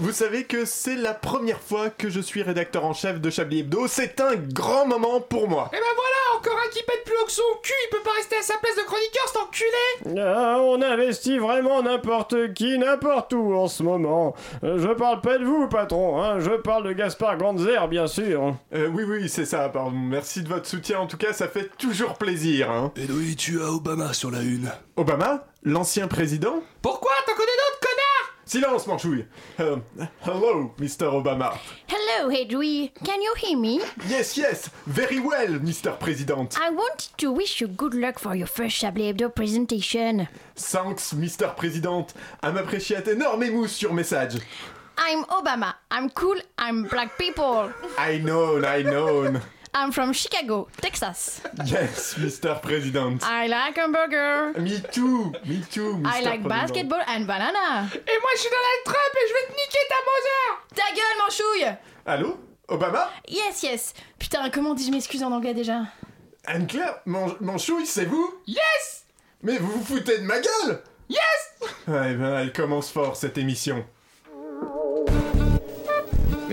Vous savez que c'est la première fois que je suis rédacteur en chef de Chablis Hebdo. C'est un grand moment pour moi. Et ben voilà, encore un qui pète plus haut que son cul, il peut pas rester à sa place de chroniqueur, cet enculé Ah, on investit vraiment n'importe qui, n'importe où en ce moment. Euh, Je parle pas de vous, patron, hein. je parle de Gaspard Ganzer, bien sûr. Euh, oui, oui, c'est ça, pardon. Merci de votre soutien, en tout cas, ça fait toujours plaisir. Hein. Et oui, tu as Obama sur la une. Obama L'ancien président? Pourquoi? T'en connais d'autres, connard Silence, manchouille Euh, Hello, Mr. Obama. Hello, Hedwig. Can you hear me? Yes, yes, very well, Mr. President. I wanted to wish you good luck for your first Chablis Hebdo presentation. Thanks, Mr. President. I'm appreciate enormous sur message. I'm Obama. I'm cool. I'm black people. I know, I know. I'm from Chicago, Texas. Yes, Mr. President. I like hamburger. Me too, me too, Mr. I like President. basketball and banana. Et moi je suis Donald Trump et je vais te niquer ta Mother Ta gueule, manchouille Allô? Obama? Yes, yes. Putain, comment dis-je m'excuse en anglais déjà? Anne-Claire Mon- Manchouille, c'est vous? Yes Mais vous vous foutez de ma gueule? Yes Ouais, ben, elle commence fort, cette émission.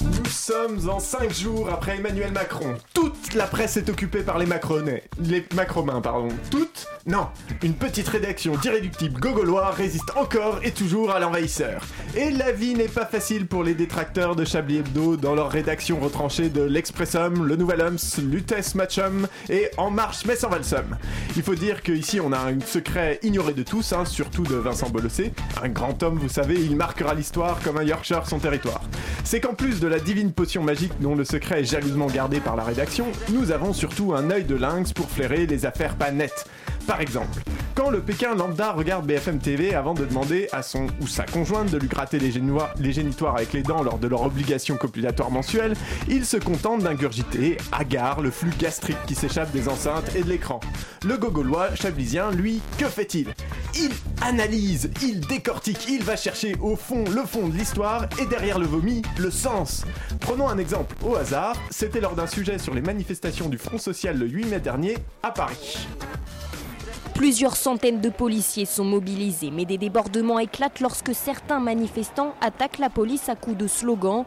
Nous sommes en 5 jours après Emmanuel Macron. Toute la presse est occupée par les Macronais. Les Macromains, pardon. Toute Non. Une petite rédaction d'irréductibles gogolois résiste encore et toujours à l'envahisseur. Et la vie n'est pas facile pour les détracteurs de Chablis Hebdo dans leur rédaction retranchée de l'Expressum, le Nouvel Homs, Lutès Matchum et En Marche mais sans Valsum. Il faut dire qu'ici on a un secret ignoré de tous, hein, surtout de Vincent Bolossé. Un grand homme, vous savez, il marquera l'histoire comme un Yorkshire son territoire. C'est qu'en plus de la divine potion magique dont le secret est jalousement gardé par la rédaction, nous avons surtout un œil de lynx pour flairer les affaires pas nettes. Par exemple, quand le Pékin lambda regarde BFM TV avant de demander à son ou sa conjointe de lui gratter les, génitoires avec les dents lors de leur obligation copulatoire mensuelle, il se contente d'ingurgiter, hagard, le flux gastrique qui s'échappe des enceintes et de l'écran. Le gogolois chablisien, lui, que fait-il? Il analyse, il décortique, il va chercher au fond le fond de l'histoire et derrière le vomi, le sens. Prenons un exemple au hasard, c'était lors d'un sujet sur les manifestations du Front Social le 8 mai dernier à Paris. Plusieurs centaines de policiers sont mobilisés, mais des débordements éclatent lorsque certains manifestants attaquent la police à coups de slogans.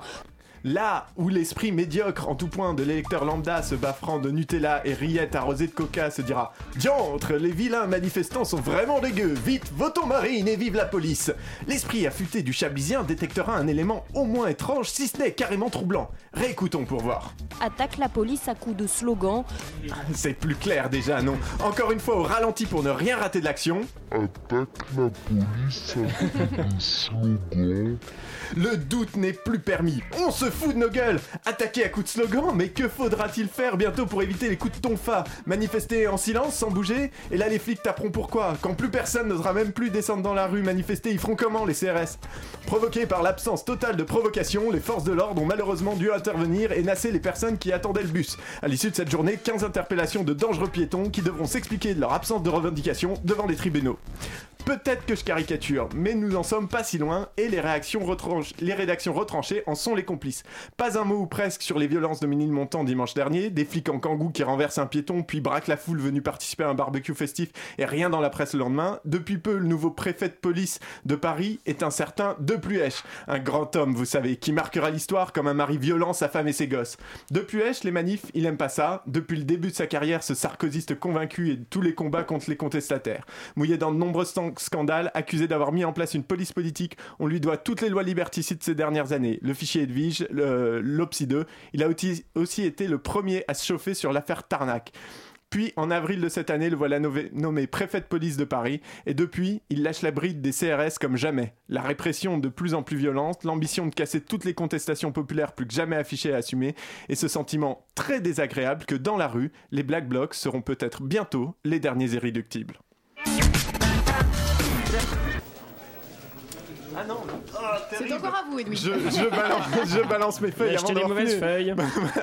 Là où l'esprit médiocre en tout point de l'électeur lambda se baffrant de Nutella et rillettes arrosées de coca se dira Diantre, les vilains manifestants sont vraiment dégueux, vite, votons Marine et vive la police L'esprit affûté du chablisien détectera un élément au moins étrange, si ce n'est carrément troublant. Réécoutons pour voir. attaquent la police à coups de slogans. C'est plus clair déjà, non? Encore une fois au ralenti pour ne rien rater de l'action. Le doute n'est plus permis. On se fout de nos gueules. Attaquer à coups de slogan, mais que faudra-t-il faire bientôt pour éviter les coups de tonfa? Manifester en silence, sans bouger? Et là, les flics taperont pourquoi? Quand plus personne n'osera même plus descendre dans la rue manifester, ils feront comment les CRS Provoqués par l'absence totale de provocation, les forces de l'ordre ont malheureusement dû intervenir et nasser les personnes qui attendaient le bus. À l'issue de cette journée, 15 interpellations de dangereux piétons qui devront s'expliquer de leur absence de revendication devant les tribunaux. Peut-être que je caricature, mais nous en sommes pas si loin et les, réactions retranch- les rédactions retranchées en sont les complices. Pas un mot ou presque sur les violences de Ménilmontant dimanche dernier, des flics en kangou qui renversent un piéton puis braquent la foule venue participer à un barbecue festif et rien dans la presse le lendemain. Depuis peu, le nouveau préfet de police de Paris est un certain Depuech, un grand homme, vous savez, qui marquera l'histoire comme un mari violent sa femme et ses gosses. Depuech, les manifs, il aime pas ça. Depuis le début de sa carrière, ce sarkoziste convaincu et tous les combats contre les contestataires. Mouillé dans de nombreux scandales, accusé d'avoir mis en place une police politique, on lui doit toutes les lois liberticides ces dernières années. Le fichier Edwige, le- l'OPSI 2, il a aussi, été le premier à se chauffer sur l'affaire Tarnac. Puis, en avril de cette année, le voilà nommé préfet de police de Paris. Et depuis, il lâche la bride des CRS comme jamais. La répression de plus en plus violente, l'ambition de casser toutes les contestations populaires plus que jamais affichées et assumées, et ce sentiment très désagréable que dans la rue, les Black Blocs seront peut-être bientôt les derniers irréductibles. Ah non C'est encore à vous, Edwin. je, je balance, je balance mes avant mauvaises feuilles.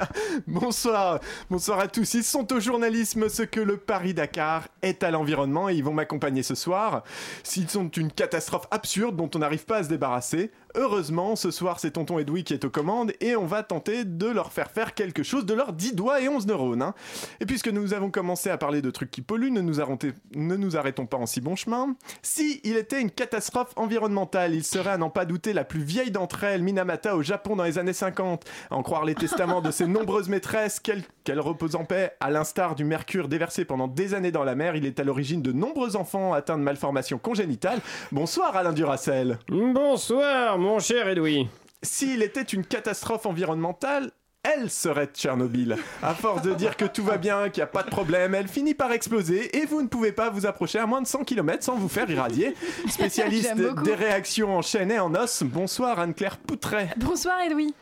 Bonsoir, bonsoir à tous. Ils sont au journalisme ce que le Paris-Dakar est à l'environnement et ils vont m'accompagner ce soir. S'ils sont une catastrophe absurde dont on n'arrive pas à se débarrasser, heureusement, ce soir c'est Tonton Edoui qui est aux commandes et on va tenter de leur faire faire quelque chose de leurs 10 doigts et 11 neurones. hein. Et puisque nous avons commencé à parler de trucs qui polluent, ne nous, arrêtons pas en si bon chemin. Si il était une catastrophe environnementale, il serait à n'en pas douter la plus vieille d'entre elles, Minamata au Japon dans les années 50. À en croire les testaments de ses nombreuses maîtresses, qu'elle qu'elle repose en paix, à l'instar du mercure déversé pendant des années dans la mer, il est à l'origine de nombreux enfants atteints de malformations congénitales. Bonsoir Alain Duracel. Bonsoir, mon cher Edoui. S'il était une catastrophe environnementale, elle serait Tchernobyl. À force de dire que tout va bien, qu'il n'y a pas de problème, elle finit par exploser et vous ne pouvez pas vous approcher à moins de 100 km sans vous faire irradier. Spécialiste des réactions en chaîne et en os, bonsoir Anne-Claire Poutret. Bonsoir, Edoui.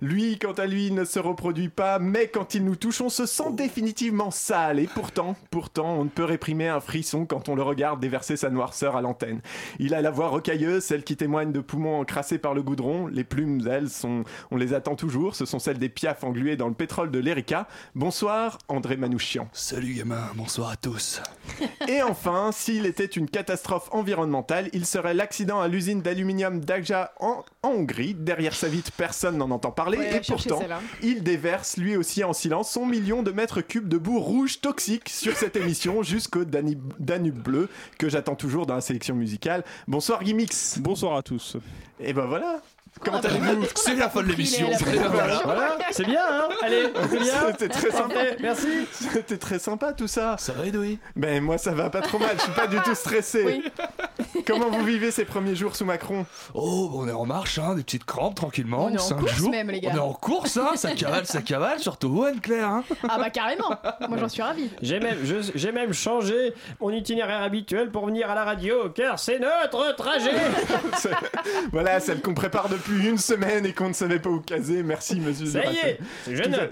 Lui, quant à lui, ne se reproduit pas, mais quand il nous touche, on se sent définitivement sale. Et pourtant, pourtant, on ne peut réprimer un frisson quand on le regarde déverser sa noirceur à l'antenne. Il a la voix rocailleuse, celle qui témoigne de poumons encrassés par le goudron. Les plumes, elles, sont, on les attend toujours. Ce sont celles des piafs englués dans le pétrole de l'Erika. Bonsoir, André Manouchian. Salut gamin, bonsoir à tous. Et enfin, s'il était une catastrophe environnementale, il serait l'accident à l'usine d'aluminium d'Agja en, en Hongrie. Derrière sa vitre, personne n'en entend parler. Ouais, et pourtant, il déverse lui aussi en silence son million de mètres cubes de boue rouge toxique sur cette émission jusqu'au Danube bleu que j'attends toujours dans la sélection musicale. Bonsoir Gimmix. Bonsoir à tous. Et ben voilà. Comment Ah, allez-vous C'est la fin de l'émission. Voilà. C'est bien, hein Allez, c'est bien. C'était très sympa. Merci. C'était très sympa tout ça. Ça va Edoui? Ben moi ça va pas trop mal, je suis pas du tout stressé. Oui. Comment vous vivez ces premiers jours sous Macron? Oh, on est en marche, hein, des petites crampes tranquillement. On est en course jours. même, les gars. On est en course, hein, ça cavale, ça cavale, surtout Anne-Claire. Hein. Ah bah carrément. Moi, j'en suis ravie. J'ai même, j'ai même changé mon itinéraire habituel pour venir à la radio, car c'est notre trajet. Voilà, celle qu'on prépare depuis une semaine et qu'on ne savait pas où caser. Merci, monsieur. Ça y est,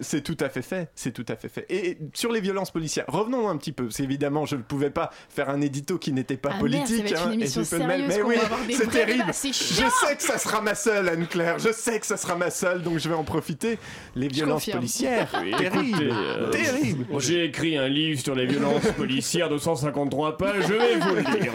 c'est Tout tout à fait fait. C'est tout à fait fait. Et sur les violences policières, revenons un petit peu. C'est évidemment, je ne pouvais pas faire un édito qui n'était pas Ah, politique. merde, ça va être une hein, sérieuse Mais oui, c'est terrible. débats, Je sais que ça sera ma seule, Anne-Claire. Je sais que ça sera ma seule, donc je vais en profiter. Les violences policières, terrible, euh, terrible. J'ai écrit un livre sur les violences policières de 153 pages, je vais vous le lire.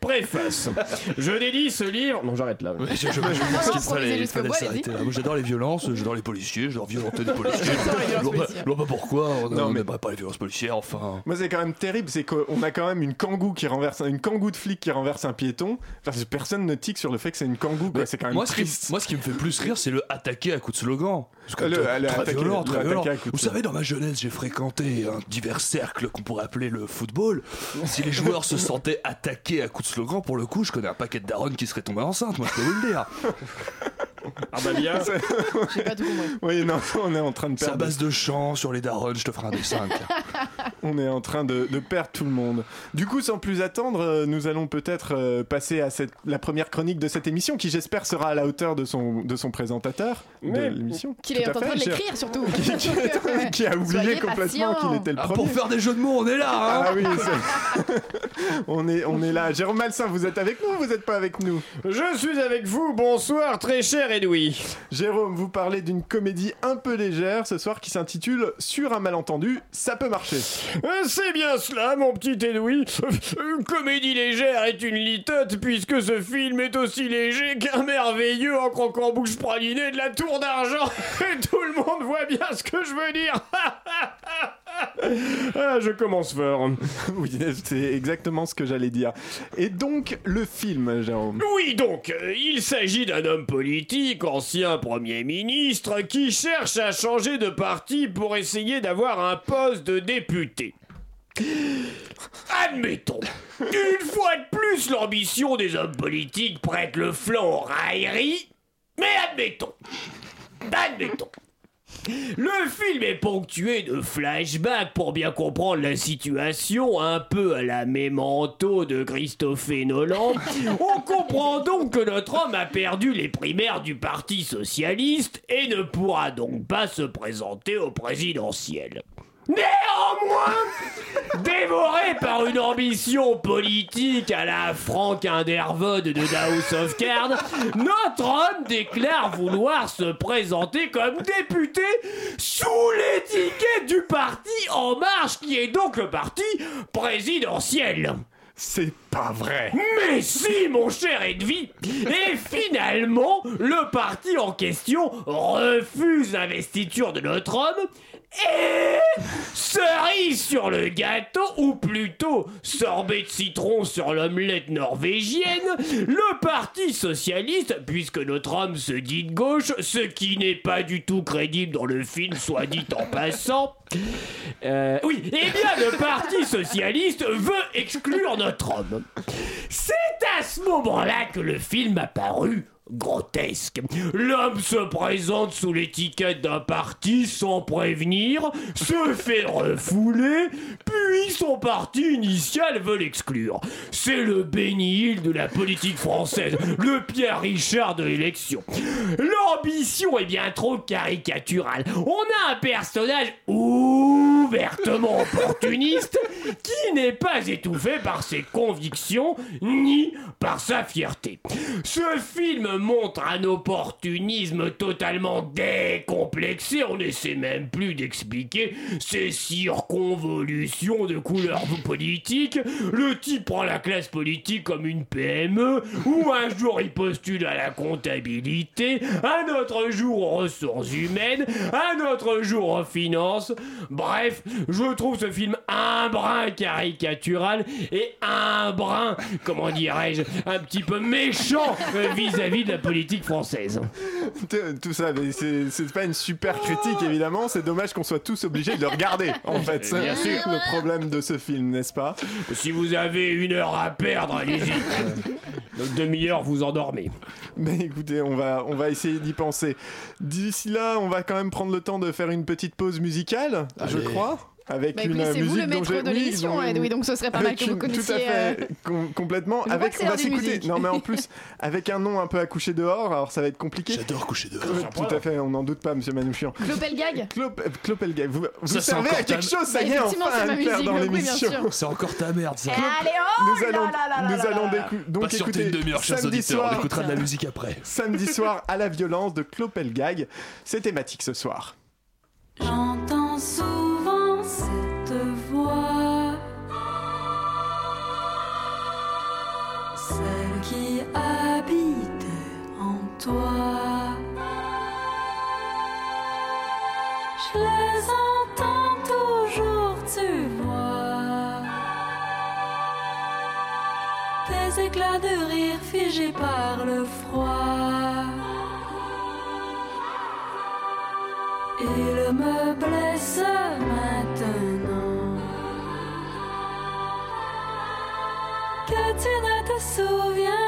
Préface. Je dédie ce livre. Non, j'arrête là. Je, je, je, il jusqu'au fallait bout, allez-y. s'arrêter là. Moi j'adore les violences, j'adore les policiers, j'adore violenter des policiers. Je vois pas- pourquoi on Non, mais- n'aimerait pas les violences policières, enfin. Moi, c'est quand même terrible, c'est qu'on a quand même une kangou qui renverse, une kangou de flic qui renverse un piéton. Enfin, personne ne tique sur le fait que c'est une kangou. C'est quand même moi, ce qui, triste. moi, ce qui me fait plus rire, c'est le attaquer à coups de slogan. Parce que Le- très, Vous savez, dans ma jeunesse, j'ai fréquenté un divers cercle qu'on pourrait appeler le football. Si les joueurs se sentaient attaqués à coups de slogan, pour le coup, je connais un paquet de darons qui seraient tombés enceintes, moi je peux vous le dire. Ah bah bien. J'ai pas tout compris. Oui, non, on est en train de C'est à perdre. base de chants sur les darons, je te ferai un dessin. tiens. On est en train de, de perdre tout le monde. Du coup, sans plus attendre, euh, nous allons peut-être euh, passer à cette, la première chronique de cette émission, qui j'espère sera à la hauteur de son, de son présentateur Mais- de l'émission. Qu'il est en train de l'écrire surtout. qui, qui- qui a oublié Soyez complètement patient. qu'il était le Ah, premier. pour faire des jeux de mots, on est là hein Ah oui, c'est- on, est, on est là. Jérôme Malsain, vous êtes avec nous ou vous n'êtes pas avec nous? Je suis avec vous, bonsoir très cher Edoui. Jérôme, vous parlez d'une comédie un peu légère ce soir qui s'intitule Sur un malentendu, ça peut marcher. Euh, C'est bien cela, mon petit Edoui. Une comédie légère est une litote, puisque ce film est aussi léger qu'un merveilleux en croquant bouche pralinée de la tour d'argent. Et tout le monde voit bien ce que je veux dire. ah, je commence fort. oui, c'est exactement ce que j'allais dire. Et donc, le film, Jérôme? Oui, donc, euh, il s'agit d'un homme politique, ancien Premier ministre, qui cherche à changer de parti pour essayer d'avoir un poste de député. Admettons, une fois de plus, l'ambition des hommes politiques prête le flanc aux railleries, mais admettons, admettons. Le film est ponctué de flashbacks pour bien comprendre la situation, un peu à la mémento de Christophe Nolan. On comprend donc que notre homme a perdu les primaires du Parti Socialiste et ne pourra donc pas se présenter au présidentiel. Néanmoins Dévoré par une ambition politique à la Frank Underwood de House of Cards, notre homme déclare vouloir se présenter comme député sous l'étiquette du parti En Marche, qui est donc le parti présidentiel. C'est pas vrai. Mais si, mon cher Edwy Et finalement, le parti en question refuse l'investiture de notre homme et cerise sur le gâteau, ou plutôt sorbet de citron sur l'omelette norvégienne, le Parti Socialiste, puisque notre homme se dit de gauche, ce qui n'est pas du tout crédible dans le film, soit dit en passant. Euh, oui, eh bien le Parti Socialiste veut exclure notre homme. C'est à ce moment-là que le film a paru grotesque. L'homme se présente sous l'étiquette d'un parti sans prévenir, se fait refouler, puis son parti initial veut l'exclure. C'est le Hill de la politique française, le Pierre Richard de l'élection. L'ambition est bien trop caricaturale. On a un personnage ouvertement opportuniste qui n'est pas étouffé par ses convictions ni par sa fierté. Ce film montre un opportunisme totalement décomplexé, on n'essaie même plus d'expliquer ces circonvolutions de couleurs politiques. Le type prend la classe politique comme une PME, ou un jour il postule à la comptabilité, un autre jour aux ressources humaines, un autre jour aux finances. Bref, je trouve ce film un caricatural et un brin, comment dirais-je, un petit peu méchant euh, vis-à-vis de la politique française. Tout ça, c'est pas une super critique évidemment. C'est dommage qu'on soit tous obligés de le regarder. En fait, c'est Bien sûr. le problème de ce film, n'est-ce pas? Si vous avez une heure à perdre, allez-y. Notre demi-heure, vous endormez. Mais écoutez, on va, on va essayer d'y penser. D'ici là, on va quand même prendre le temps de faire une petite pause musicale, je crois. Avec Bah, une écoutez, c'est vous musique le maître de oui, l'émission, Edoui, donc ce serait pas mal que vous une- Tout à connaissiez, fait, euh, com- complètement. je Avec, on va s'écouter. Non, mais en plus, avec un nom un peu à coucher dehors, alors ça va être compliqué. J'adore coucher dehors. Euh, Tout à fait, on n'en doute pas, monsieur Manouchian. Clopelgag Clop- euh, Clopelgag, vous, vous servez à quelque ta- chose, ça y est, enfin, à musique, dans oui, l'émission. C'est encore ta merde, ça. Allez, oh Nous allons, nous allons donc écouter une demi-heure, chers samedi auditeurs. On soir, écoutera de la musique après. samedi soir à la violence de Clopelgag. C'est thématique ce soir. J'entends souvent Je les entends toujours, tu vois. Des éclats de rire figés par le froid. Il me blesse maintenant que tu ne te souviens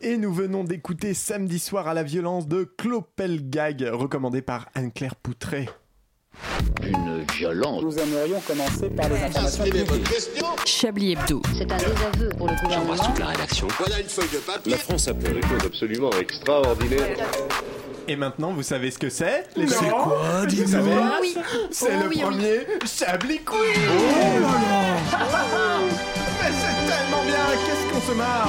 Et nous venons d'écouter Samedi soir à la violence de Clopelgag, recommandé par Anne-Claire Poutré. Une violence. Nous aimerions commencer par les informations. Chablis Hebdo. C'est un désaveu pour le gouvernement. la rédaction. Voilà une feuille de papier. La France a fait des choses absolument extraordinaires. Et maintenant, vous savez ce que c'est les C'est quoi Vous Dis-nous savez Ah oui. C'est Oh le oui, oui. premier Chablis Quiz Mais c'est tellement bien Qu'est-ce qu'on se marre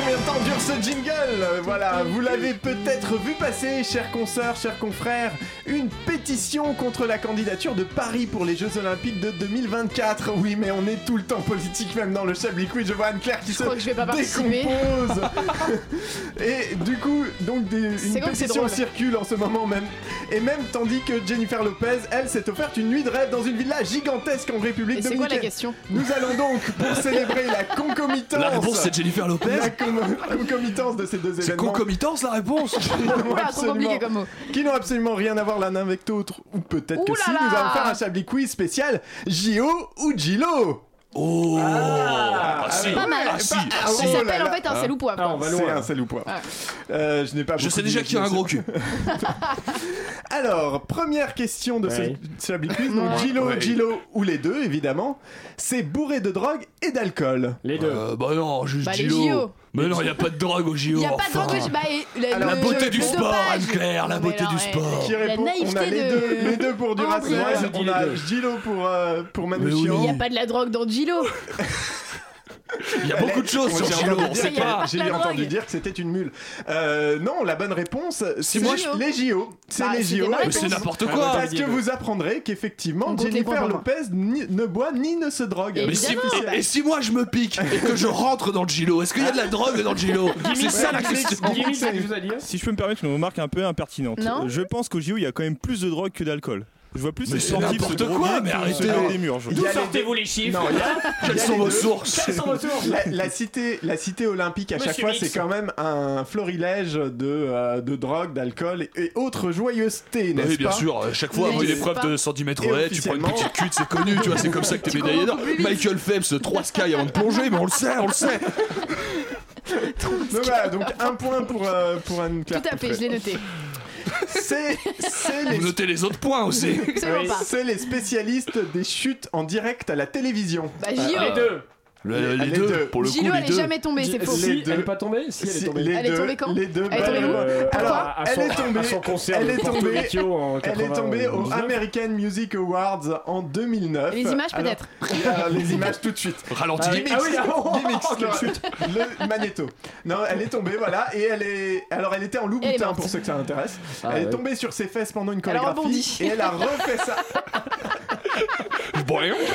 combien de temps dure ce jingle Voilà, vous l'avez peut-être vu passer, chers consoeurs, chers confrères, une pétition contre la candidature de Paris pour les Jeux Olympiques de 2024. Oui, mais on est tout le temps politique, même dans le Chablis Quiz. Je vois Anne-Claire qui Je se crois que je vais pas participer. décompose Et du coup, donc des, une pétition drôle. circule en ce moment même. Et même tandis que Jennifer Lopez, elle, s'est offerte une nuit de rêve dans une villa gigantesque en République Et c'est quoi la dominicaine. question? Nous allons donc, pour célébrer la concomitance... La réponse c'est Jennifer Lopez. La concomitance de ces deux C'est événements concomitance la réponse compliqué comme mot. qui n'ont absolument rien à voir l'un avec l'autre, ou peut-être que si, nous allons faire un Chablis Quiz spécial JO ou Gilo Oh Ah, Ah, si. Pas mal. Ah, si. Ah, Ah, oh Ça s'appelle en fait un sel ou poivre. Ah, on va C'est loin. un sel ou poivre. Euh, je n'ai pas Je beaucoup sais déjà qui a un gros cul. Alors, première question de Ouais. ce Chablis Quiz. Donc, Gilo, Ouais. Gilo ou les deux, évidemment. C'est bourré de drogue et d'alcool. Les deux. Euh, bah non, juste Bah, les Gilo. JO. Mais non, y a pas de drogue au JO. Il n'y a pas de drogue au- bah, et la, beauté du sport. Anne-Claire, la beauté du sport. Qui La répond On a naïveté les de- deux, les deux pour Duracell. On a. Gilo pour, euh, pour. Chion. Il n'y a pas de la drogue dans Gilo. Il y a beaucoup de choses sur Gilo, on sait pas. J'ai entendu dire que c'était une mule. Euh, non, la bonne réponse, c'est moi, les JO. C'est Bah, les JO. c'est n'importe quoi. Parce que vous apprendrez qu'effectivement, Jennifer. Lopez ni- ne boit ni ne se drogue. Et Mais si, Évidemment. et, et si moi je me pique et que je rentre dans le Gilo, est-ce qu'il y a de la drogue dans le Gilo C'est ça la question. Si je peux me permettre une remarque un peu impertinente. Je pense qu'au JO, il y a quand même plus de drogue que d'alcool. Je vois plus Mais les c'est n'importe quoi, mais arrêtez. des murs. les Sortez-vous les chiffres. Non, il y a- Quelles les sont vos deux. sources Quelles sont vos sources La, la cité, la cité olympique à chaque fois, c'est quand même un florilège de, euh, de drogue, d'alcool et, et autres joyeusetés, Bah n'est-ce oui, bien pas sûr, euh, chaque fois avant une épreuve de 110 mètres haies, tu prends une petite cuite, c'est connu, tu vois, c'est comme ça que t'es médaillé d'or. Michael Phelps, 3 sky avant de plonger, mais on le sait, on le sait. Donc voilà, donc un point pour, euh, pour Anne-Claire. Tout à fait, je l'ai noté. C'est c'est les, Vous notez les autres points aussi. C'est les spécialistes des chutes en direct à la télévision. Bah, Les JO. deux. Le- les, Les deux, deux. pour le coup, Gilo, les elle est deux. jamais tombée, c'est faux. Si, elle est pas tombée Si, elle est tombée. les Elle est tombée quand Les deux. Elle est tombée où euh, Pourquoi à elle son- est tombée. à son concert Elle est tombée. Elle est 80, tombée au 19. American Music Awards en 2009. Et les images, peut-être Les images tout de suite. Ralenti. Ah. Gimmicks, Ah oui, ah, oh, Gimmicks, oh, le- le magnéto. Non, elle est tombée, voilà, et elle est. Alors, elle était en loup-boutin morte. pour ceux que ça intéresse. Ah elle est tombée sur ses fesses pendant une Elle a chorégraphie rebondi. et elle a refait ça. Voyons.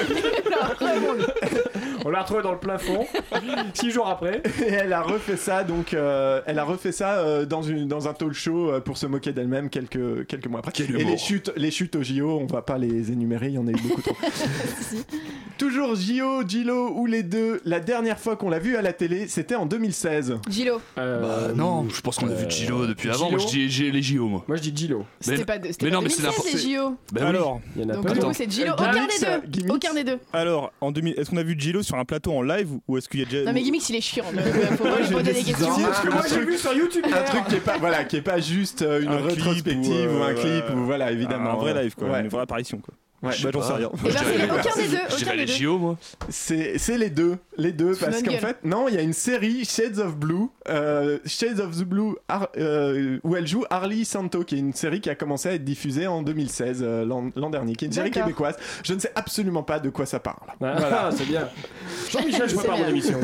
On l'a retrouvé dans le plafond. Six jours après. Et elle a refait ça, donc euh, elle a refait ça euh, dans, une, dans un talk show euh, pour se moquer d'elle-même quelques, quelques mois après. Quel et humour. les chutes, les chutes au JO, on va pas les énumérer, il y en a eu beaucoup trop. Toujours JO, Gilo ou les deux. La dernière fois qu'on l'a vu à la télé, c'était en 2016. Gilo. Bah non, je pense qu'on a vu Gilo depuis avant. Moi je dis j'ai les JO moi. Moi je dis Gilo. C'était Mais- pas, de, c'était mais pas non, mais c'est 2016 les JO. Bah oui. Alors, Il y en a Donc pas coup c'est Gilo. Aucun des deux. Aucun des deux. alors en 2000, est-ce qu'on a vu Gilo sur un plateau en live ou est-ce qu'il y a déjà Non mais Gimmicks il est chiant. donc, euh, Faut pas lui j'ai poser des questions. Si, parce que Moi j'ai vu sur YouTube Un truc qui est pas, voilà, qui est pas juste euh, une Un clip rétrospective ou, ou, euh, un clip ou voilà évidemment. un vrai live quoi, Ouais. une vraie apparition quoi. Ouais. Bah j'en sais rien. Et ben c'est les- aucun des deux. Je Aucun des les deux. JO moi. C'est c'est les deux, les deux Tu parce qu'en fait non, il y a une série Shades of Blue, euh, Shades of the Blue, euh, où elle joue Harley Santo, qui est une série qui a commencé à être diffusée en 2016 euh, l'an l'an dernier, qui est une série D'accord. québécoise. Je ne sais absolument pas de quoi ça parle. Voilà, c'est bien. Jean-Michel, je C'est prépare mon bien. émission.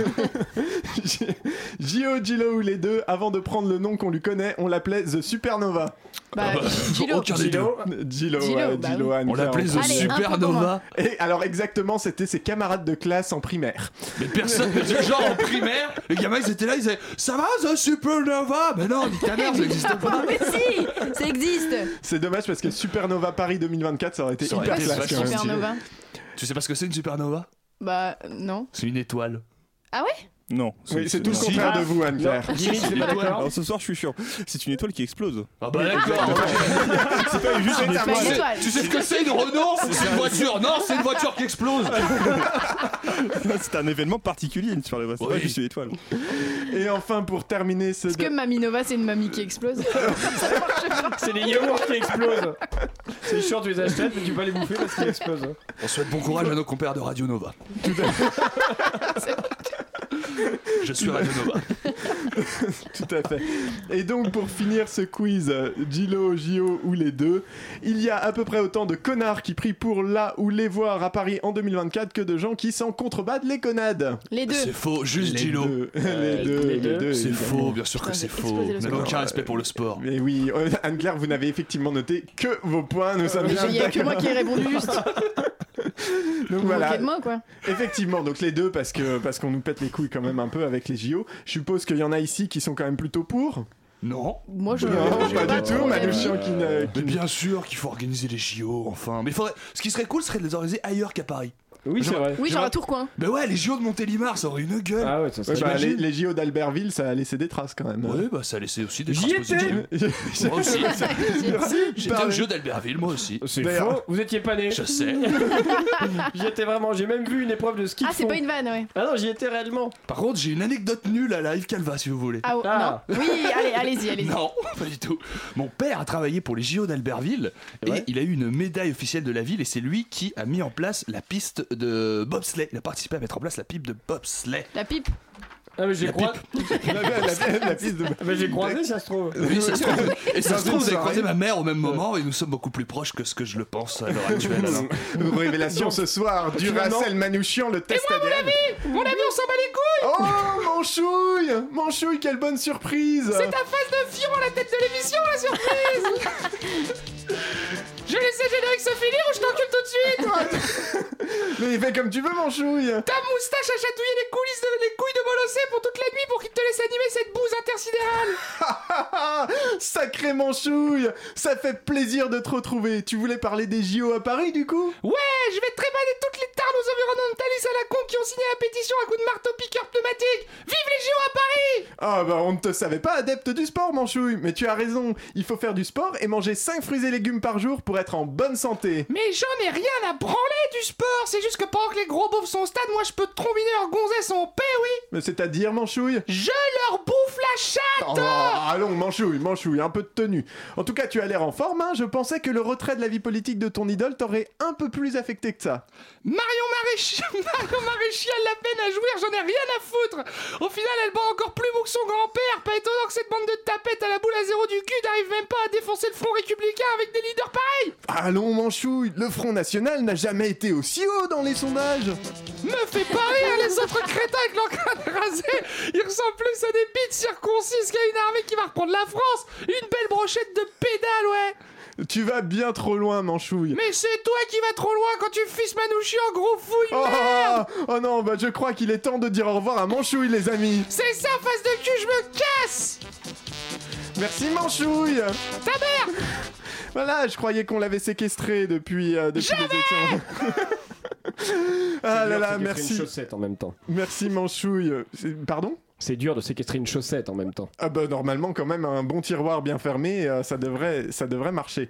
Gio, Gilo ou les deux, avant de prendre le nom qu'on lui connaît, on l'appelait The Supernova. Bah Gilo. Gilo. Gilo, Gilo, ouais, bah Gilo, oui. Anne On l'appelait The pour Supernova. Et alors exactement, c'était ses camarades de classe en primaire. Mais personne, genre en primaire, les gamins ils étaient là, ils disaient Ça va The Supernova? Mais non, nique ta mère, ça existe pas. Mais si, ça existe. C'est dommage parce que Supernova Paris 2024, ça aurait été Ça aurait hyper été classe. vachement quand même. Supernova. Tu sais pas ce que c'est une supernova? Bah non. C'est une étoile. Ah ouais? Non. Oui, c'est tout le contraire de vous, Anne-Claire. C'est pas d'accord ce soir, je suis chiant. C'est une étoile qui explose. Ah bah d'accord. C'est pas juste une étoile. Tu sais- Tu sais ce que c'est une Renault C'est une voiture. Non, c'est une voiture qui explose. C'est un événement particulier, une super C'est pas juste une étoile. Et enfin, pour terminer ce. Est-ce que Mamie Nova, c'est une mamie qui explose C'est les yaourts qui explosent. C'est chiant, tu les achètes, mais tu peux pas les bouffer parce qu'ils explosent. On souhaite bon courage à nos compères de Radio Nova. Je suis Radio Nova. Tout à fait. Et donc, pour finir ce quiz, euh, Gilo, Gio ou les deux, il y a à peu près autant de connards qui prient pour là ou les voir à Paris en 2024 que de gens qui s'en contrebadent les connades. Les deux. C'est faux, juste Les Gilo. deux. Les deux, les deux, C'est faux, bien sûr que c'est faux. Vous n'avez aucun respect pour le sport. Mais oui, euh, Anne-Claire, vous n'avez effectivement noté que vos points, nous sommes Mais bien Il y a que moi qui ai répondu juste. Donc voilà. moquez de moi, quoi. Effectivement, donc les deux parce que parce qu'on nous pète les couilles quand même un peu avec les JO. Je suppose qu'il y en a ici qui sont quand même plutôt pour. Non. Moi, je. Non, pas du tout, Manouchian qui ne. Mais bien sûr qu'il faut organiser les JO, enfin. Mais faudrait... ce qui serait cool serait de les organiser ailleurs qu'à Paris. Oui, c'est vrai. Oui, genre à Tourcoing. Bah ouais, les JO de Montélimar, ça aurait une gueule. Ah ouais, ça Ouais, serait bah, les, les JO d'Albertville, ça a laissé des traces quand même. Ouais, bah ça a laissé aussi des J'y traces étais. positives. Moi aussi. Merci. J'étais Pareil. au jeu d'Albertville, moi aussi. C'est faux, vous étiez pas né. Je sais. J'y étais vraiment, j'ai même vu une épreuve de ski. Ah, c'est pas une vanne, ouais. Ah non, j'y étais réellement. Par contre, j'ai une anecdote nulle à la Yves Calva, si vous voulez. Ah, oh, Ah. non. Oui, allez, allez-y, allez-y. Non, pas du tout. Mon père a travaillé pour les JO d'Albertville et Ouais. il a eu une médaille officielle de la ville et c'est lui qui a mis en place la piste de bobsleigh. Il a participé à mettre en place la pipe de bobsleigh. La pipe. Ah mais j'ai croisé. La, la- la- la piste de. Ah, mais j'ai croisé, ça se trouve. Oui, ça se trouve. Et ça se trouve, une vous avez soirée. croisé ma mère au même moment et nous sommes beaucoup plus proches que ce que je le pense à l'heure actuelle. alors. Révélation ce soir du Racel Manouchian, le test ADN. Mon ami, on s'en bat les couilles Oh, mon chouille Mon chouille, quelle bonne surprise C'est ta face de fion à la tête de l'émission, la surprise Je vais laisser le générique se finir ou je t'encule tout de suite Mais fais comme tu veux, mon chouille. Ta moustache a chatouillé les coulisses de les couilles de Molossé pour toute la nuit pour qu'il te laisse animer cette bouse intersidérale. Sacré manchouille Ça fait plaisir de te retrouver. Tu voulais parler des JO à Paris, du coup? Ouais, je vais trébaner toutes les tarnos environnementalistes à la con qui ont signé la pétition à coup de marteau-piqueur pneumatique. Vive les JO Ah bah on ne te savait pas adepte du sport, manchouille. Mais tu as raison, il faut faire du sport et manger 5 fruits et légumes par jour pour être en bonne santé. Mais j'en ai rien à branler du sport C'est juste que pendant que les gros beaufs sont au stade, moi je peux trombiner leur gonzesse en paix, oui Mais c'est-à-dire, manchouille Je leur bouffe la chatte Oh, allons, manchouille, manchouille, un peu de tenue. En tout cas, tu as l'air en forme, hein. Je pensais que le retrait de la vie politique de ton idole t'aurait un peu plus affecté que ça. Marion Maréchal, Marion Maréchal, la peine à jouir, j'en ai rien à foutre Au final, elle bat encore plus mou que son grand-père Pas étonnant que cette bande de tapettes à la boule à zéro du cul n'arrive même pas à défoncer le front républicain avec des leaders pareils. Allons, manchouille, le Front National n'a jamais été aussi haut dans les sondages. Me fais pas rire, les autres crétins avec leur crâne rasé Ils ressemblent plus à des bites circoncises qu'à une armée qui va reprendre la France. Une belle brochette de pédales, ouais Tu vas bien trop loin, manchouille. Mais c'est toi qui vas trop loin quand tu fisses Manouchi en gros fouille, Oh, merde oh non, bah je crois qu'il est temps de dire au revoir à Manchouille, les amis. C'est ça, face de cul, je me casse Merci, Manchouille. Ta mère Voilà, je croyais qu'on l'avait séquestré depuis, euh, depuis les élections. ah là là, une merci. chaussette en même temps. Merci, Manchouille. Pardon? C'est dur de séquestrer une chaussette en même temps. Ah bah normalement quand même un bon tiroir bien fermé, euh, ça devrait ça devrait marcher.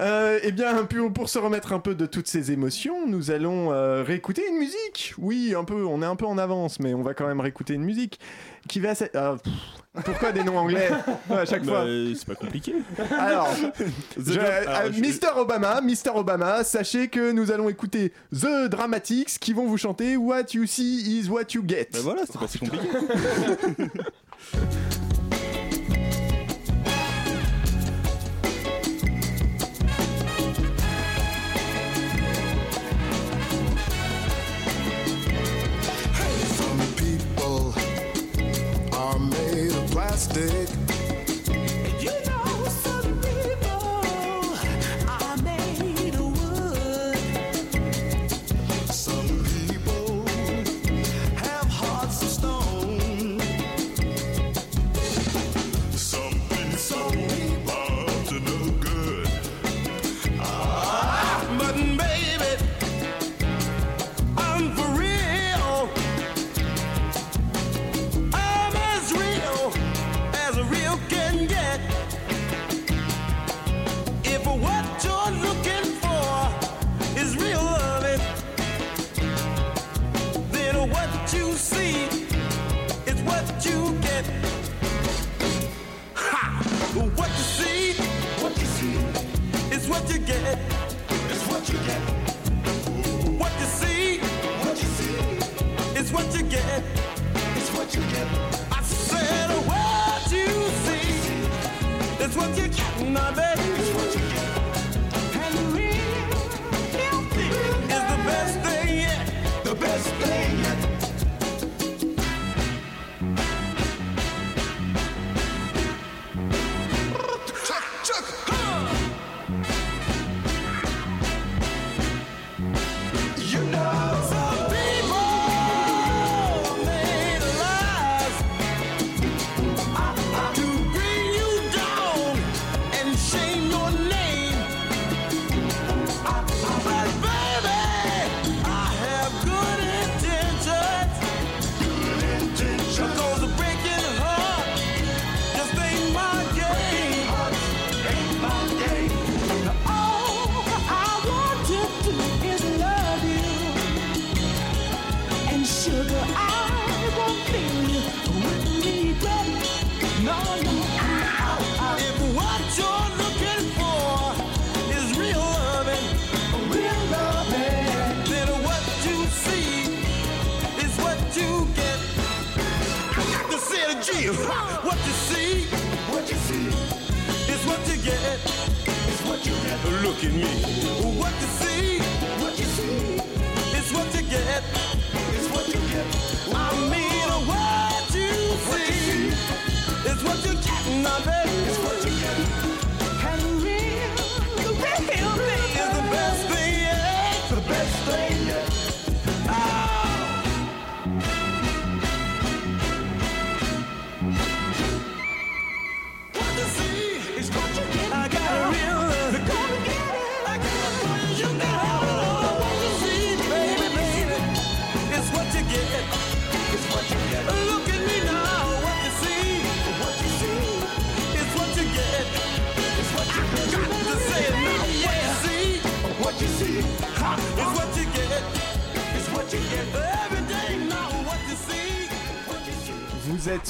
Euh, eh bien pour, se remettre un peu de toutes ces émotions, nous allons euh, réécouter une musique. Oui, un peu, on est un peu en avance, mais on va quand même réécouter une musique qui va. ah, pourquoi des noms anglais à chaque Bah, fois c'est pas compliqué. Alors, The je- Job- euh, alors, je- Mister Obama, Mister Obama, sachez que nous allons écouter The Dramatics qui vont vous chanter What you see is what you get. Bah voilà, c'était pas si compliqué. of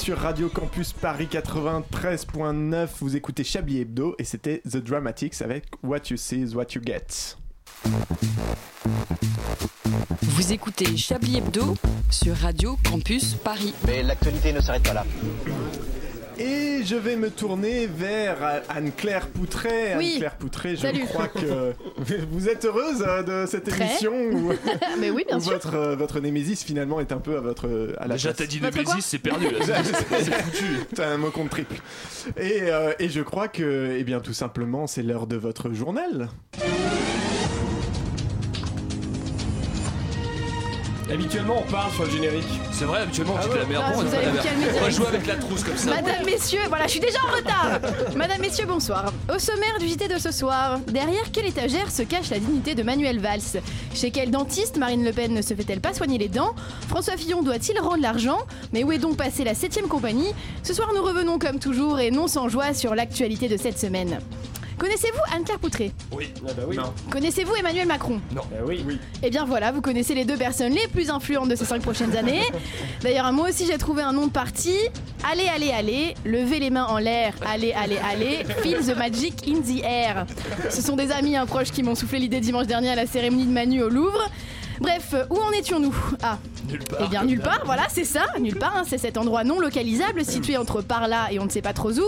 sur Radio Campus Paris 93.9, vous écoutez Chablis Hebdo et c'était The Dramatics avec What You See is What You Get. Vous écoutez Chablis Hebdo sur Radio Campus Paris. Mais l'actualité ne s'arrête pas là. Et je vais me tourner vers Anne-Claire Poutret. Oui. Anne-Claire Poutret, je Salut. crois que vous êtes heureuse euh, de cette Très. émission où, Mais oui, bien où sûr. votre, euh, votre Némésis finalement est un peu à votre à la Déjà, t'as dit Votre Némésis, c'est perdu. là. C'est c'est foutu. T'as un mot contre triple. Et, euh, et je crois que, eh bien, tout simplement, c'est l'heure de votre journal. Habituellement, on parle sur le générique. C'est vrai, habituellement, Ah c'était ouais. la meilleure Ah, bande. vous allez vous calmer On va direct. jouer avec la trousse comme ça. Madame, messieurs, voilà, je suis déjà en retard. Madame, messieurs, bonsoir. Au sommaire du JT de ce soir, derrière quelle étagère se cache la dignité de Manuel Valls? Chez quel dentiste Marine Le Pen ne se fait-elle pas soigner les dents? François Fillon doit-il rendre l'argent? Mais où est donc passée la 7ème compagnie? Ce soir, nous revenons comme toujours et non sans joie sur l'actualité de cette semaine. Connaissez-vous Anne-Claire Poutré? Oui. Ah bah oui. Connaissez-vous Emmanuel Macron? Ah oui. oui. Eh bien voilà, vous connaissez les deux personnes les plus influentes de ces cinq prochaines années. D'ailleurs, moi aussi j'ai trouvé un nom de parti. Allez, allez, allez, levez les mains en l'air, allez, allez, allez, feel the magic in the air. Ce sont des amis, un proche qui m'ont soufflé l'idée dimanche dernier à la cérémonie de Manu au Louvre. Bref, où en étions-nous? Ah, Nulle part. eh bien, nulle part, voilà, c'est ça, nulle part, hein, c'est cet endroit non localisable situé entre par là et on ne sait pas trop où,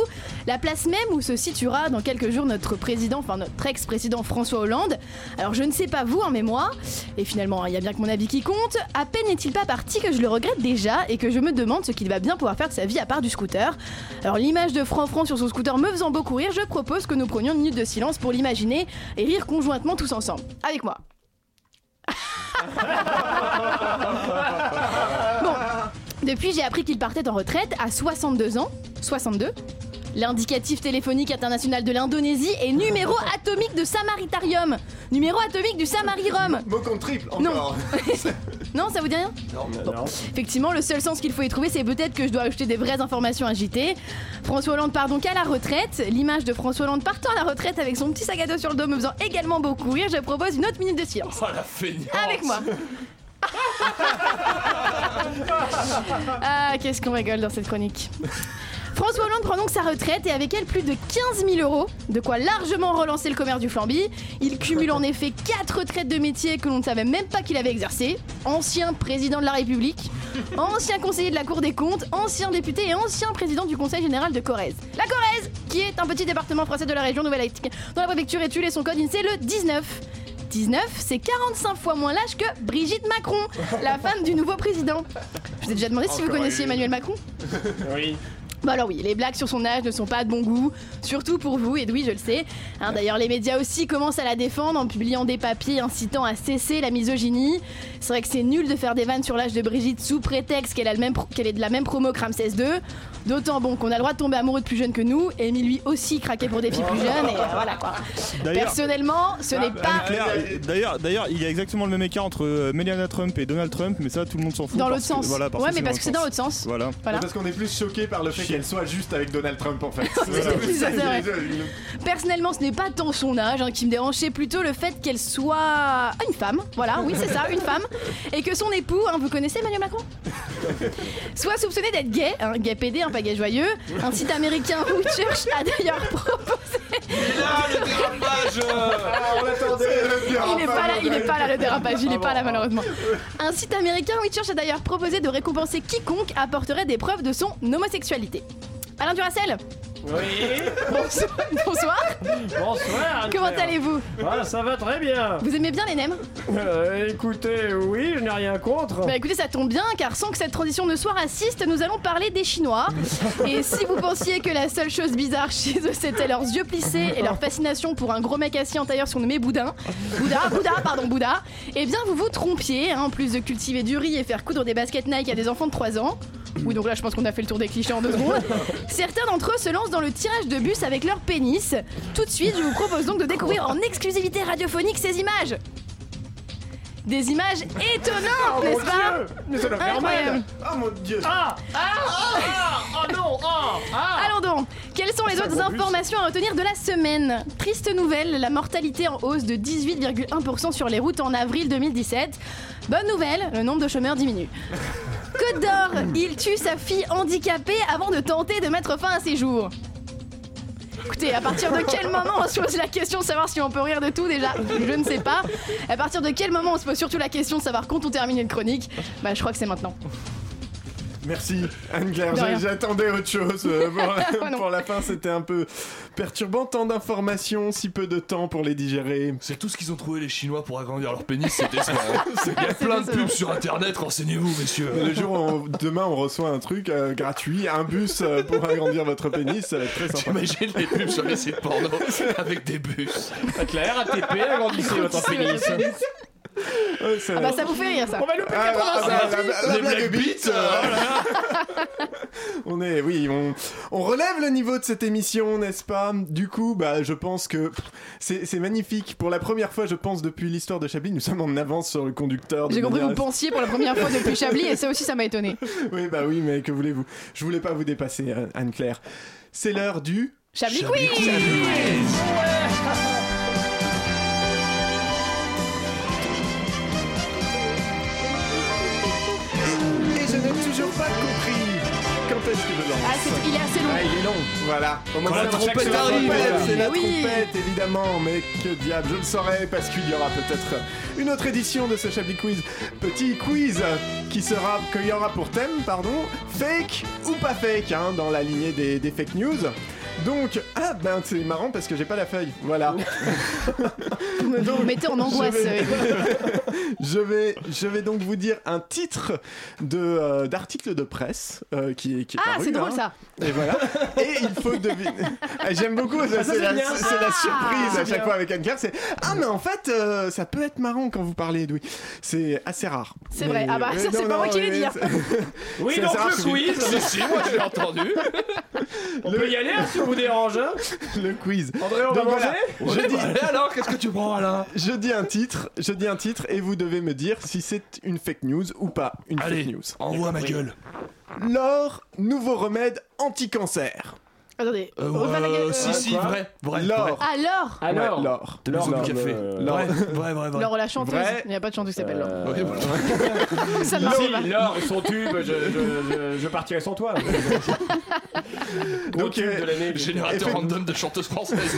la place même où se situera dans quelques jours notre président, enfin notre ex-président François Hollande. Alors je ne sais pas vous, hein, mais moi, et finalement, il y a bien que mon avis qui compte, à peine n'est-il pas parti que je le regrette déjà et que je me demande ce qu'il va bien pouvoir faire de sa vie à part du scooter. Alors l'image de Franfran sur son scooter me faisant beaucoup rire, je propose que nous prenions une minute de silence pour l'imaginer et rire conjointement tous ensemble. Avec moi. Bon, depuis j'ai appris qu'il partait en retraite à 62 ans. 62 L'indicatif téléphonique international de l'Indonésie est numéro atomique de Samaritarium. Numéro atomique du Samarirum. Mot contre triple, Non. encore. Non, ça vous dit rien Non. Effectivement, le seul sens qu'il faut y trouver, c'est peut-être que je dois ajouter des vraies informations à JT. François Hollande part donc à la retraite. L'image de François Hollande partant à la retraite avec son petit sac à dos sur le dos me faisant également beaucoup rire, je propose une autre minute de silence. Oh la feignante. Avec moi. ah, qu'est-ce qu'on rigole dans cette chronique. François Hollande prend donc sa retraite et avec elle plus de 15 000 euros, de quoi largement relancer le commerce du flamby. Il cumule en effet 4 retraites de métier que l'on ne savait même pas qu'il avait exercé. Ancien président de la République, ancien conseiller de la Cour des comptes, ancien député et ancien président du Conseil général de Corrèze. La Corrèze qui est un petit département français de la région Nouvelle-Aquitaine, dont la préfecture est Tulle et son code INSEE le 19. 19, c'est 45 fois moins l'âge que Brigitte Macron, la femme du nouveau président. Je vous ai déjà demandé si vous connaissiez. Emmanuel Macron Oui. Bon alors oui, les blagues sur son âge ne sont pas de bon goût, surtout pour vous, Edoui, je le sais. Hein, D'ailleurs, les médias aussi commencent à la défendre en publiant des papiers incitant à cesser la misogynie. C'est vrai que c'est nul de faire des vannes sur l'âge de Brigitte sous prétexte qu'elle est de la même promo que Ramsès II. D'autant bon qu'on a le droit de tomber amoureux de plus jeunes que nous, et Amy lui aussi craquait pour des filles plus jeunes, et euh, voilà quoi. D'ailleurs- Personnellement, ce n'est pas... Anne-Claire, D'ailleurs, d'ailleurs, il y a exactement le même écart entre euh, Melania Trump et Donald Trump, mais ça, tout le monde s'en fout. Dans l'autre sens. Voilà, Ouais, mais parce que c'est dans l'autre sens. Voilà. Voilà. Parce qu'on est plus choqué par le fait qu'elle soit juste avec Donald Trump en fait. Personnellement, ce n'est pas tant son âge hein, qui me dérange, c'est plutôt le fait qu'elle soit ah, une femme. Voilà, oui, c'est ça, une femme. Et que son époux, hein, vous connaissez Emmanuel Macron? Soit soupçonné d'être gay, un gay PD, gay joyeux. Un site américain Church a d'ailleurs proposé. Là, le dérapage Il n'est pas là, il est pas là le dérapage, il est pas là malheureusement. Un site américain Church a d'ailleurs proposé de récompenser quiconque apporterait des preuves de son homosexualité. Alain Duracel Oui. Bonsoir. Bonsoir. Bonsoir. Comment allez-vous? Ah, ça va très bien. Vous aimez bien les nems? Euh, écoutez, oui, je n'ai rien contre. Bah écoutez, ça tombe bien car sans que cette transition ne soit raciste, nous allons parler des Chinois. Et si vous pensiez que la seule chose bizarre chez eux c'était leurs yeux plissés et leur fascination pour un gros mec assis en tailleur surnommé Boudin, Bouddha, Bouddha, pardon, Bouddha, eh bien vous vous trompiez, hein, en plus de cultiver du riz et faire coudre des baskets Nike à des enfants de 3 ans. Oui, donc là je pense qu'on a fait le tour des clichés en deux secondes. Certains d'entre eux se lancent dans le tirage de bus avec leur pénis. Tout de suite, je vous propose donc de découvrir en exclusivité radiophonique ces images. Des images étonnantes, Oh, n'est-ce mon pas Dieu Mais ça Incroyable. Oh mon dieu Ah Ah Ah Oh non Ah Ah Allons donc, quelles sont les autres informations à retenir de la semaine? Triste nouvelle, la mortalité en hausse de 18,1% sur les routes en avril 2017. Bonne nouvelle, le nombre de chômeurs diminue. Côte d'Or, il tue sa fille handicapée avant de tenter de mettre fin à ses jours. Écoutez, à partir de quel moment on se pose la question de savoir si on peut rire de tout déjà Je ne sais pas. À partir de quel moment on se pose surtout la question de savoir quand on termine une chronique? Bah je crois que c'est maintenant. Merci Anne-Claire, j'attendais autre chose. euh, pour, non. pour la fin, c'était un peu perturbant. Tant d'informations, si peu de temps pour les digérer. C'est tout ce qu'ils ont trouvé les Chinois pour agrandir leur pénis, c'est décevant. Il y a plein de pubs sur internet, renseignez-vous, messieurs. Mais le jour où on- demain on reçoit un truc euh, gratuit, un bus euh, pour agrandir votre pénis, ça va être très sympa. T'imagines les pubs sur les sites porno avec des bus. Claire, ATP, agrandissez votre pénis. Ça- Ah bah ça vous fait rire ça. On va louper Ah, ah, 85 bah, la- la- la Les blague bite, euh, On est, oui, on, on relève le niveau de cette émission, n'est-ce pas? Du coup, bah, je pense que c'est magnifique. Pour la première fois, je pense, depuis l'histoire de Chablis, nous sommes en avance sur le conducteur. J'ai compris, manière vous pensiez pour la première fois depuis Chablis et ça aussi ça m'a étonné. Oui, bah oui, mais que voulez-vous? Je voulais pas vous dépasser, euh, Anne-Claire. C'est l'heure du... Chablis Chablis Quiz c'est- long. Ah, il est long, voilà. Quand la C'est trompette c'est la arrive, trompette, voilà. c'est la Mais oui. trompette, évidemment. Mais que diable, je le saurai parce qu'il y aura peut-être une autre édition de ce Chablis Quiz. Petit quiz qui sera, qu'il y aura pour thème, pardon, fake ou pas fake, hein, dans la lignée des, des fake news. Donc, ah ben c'est marrant parce que j'ai pas la feuille, voilà. Vous me, vous me mettez en angoisse. Je vais- euh, je vais, je vais donc vous dire un titre de euh, d'article de presse euh, qui, est- qui est Ah, c'est drôle hein. ça. Et voilà. Et il faut deviner. Ah, J'aime beaucoup. ça, ça, c'est la, Ah, surprise à chaque bien. fois avec Anne-Claire. C'est ah mais en fait euh, ça peut être marrant quand vous parlez Edoui. C'est assez rare. C'est vrai. Ah bah, ça, c'est pas moi qui l'ai dit, hein. Oui, donc le c'est- quiz. Si, si, moi je l'ai entendu. On peut y aller on vous dérange. hein. Le quiz. André, on va voilà. manger Je dis, alors, qu'est-ce que tu prends Alain je dis un titre, je dis un titre et vous devez me dire si c'est une fake news ou pas une Allez, fake news. envoie ma gueule. L'or, nouveau remède anti-cancer. Attendez. Euh, euh, si, si, quoi vrai, vrai. L'or. L'or. L'or, du café. l'or. Vrai, vrai, vrai, la chanteuse. Vrai. Il n'y a pas de chanteuse qui s'appelle Laure. Euh, Oui, voilà. Ça ne marche Si, pas. Laure, son tube, je, je, je, je partirai sans toi. Donc, tube de l'année. Générateur random de chanteuses françaises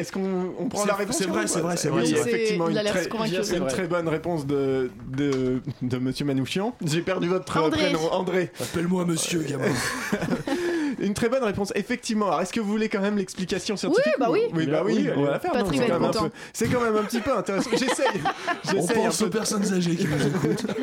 Est-ce qu'on on prend la réponse c'est vrai, c'est vrai, c'est Oui, vrai, c'est vrai. effectivement, Il a une l'air très, convaincu. une très bonne réponse de, de, de Monsieur Manouchian. J'ai perdu votre euh, André. prénom, André. Appelle-moi monsieur, gamin. Une très bonne réponse, effectivement. Alors, est-ce que vous voulez quand même l'explication scientifique bah ou- oui. Oui, bah oui, Oui, on va la faire. C'est quand même un content. peu- C'est quand même un petit peu intéressant. J'essaye. On pense peu aux personnes âgées qui nous écoutent.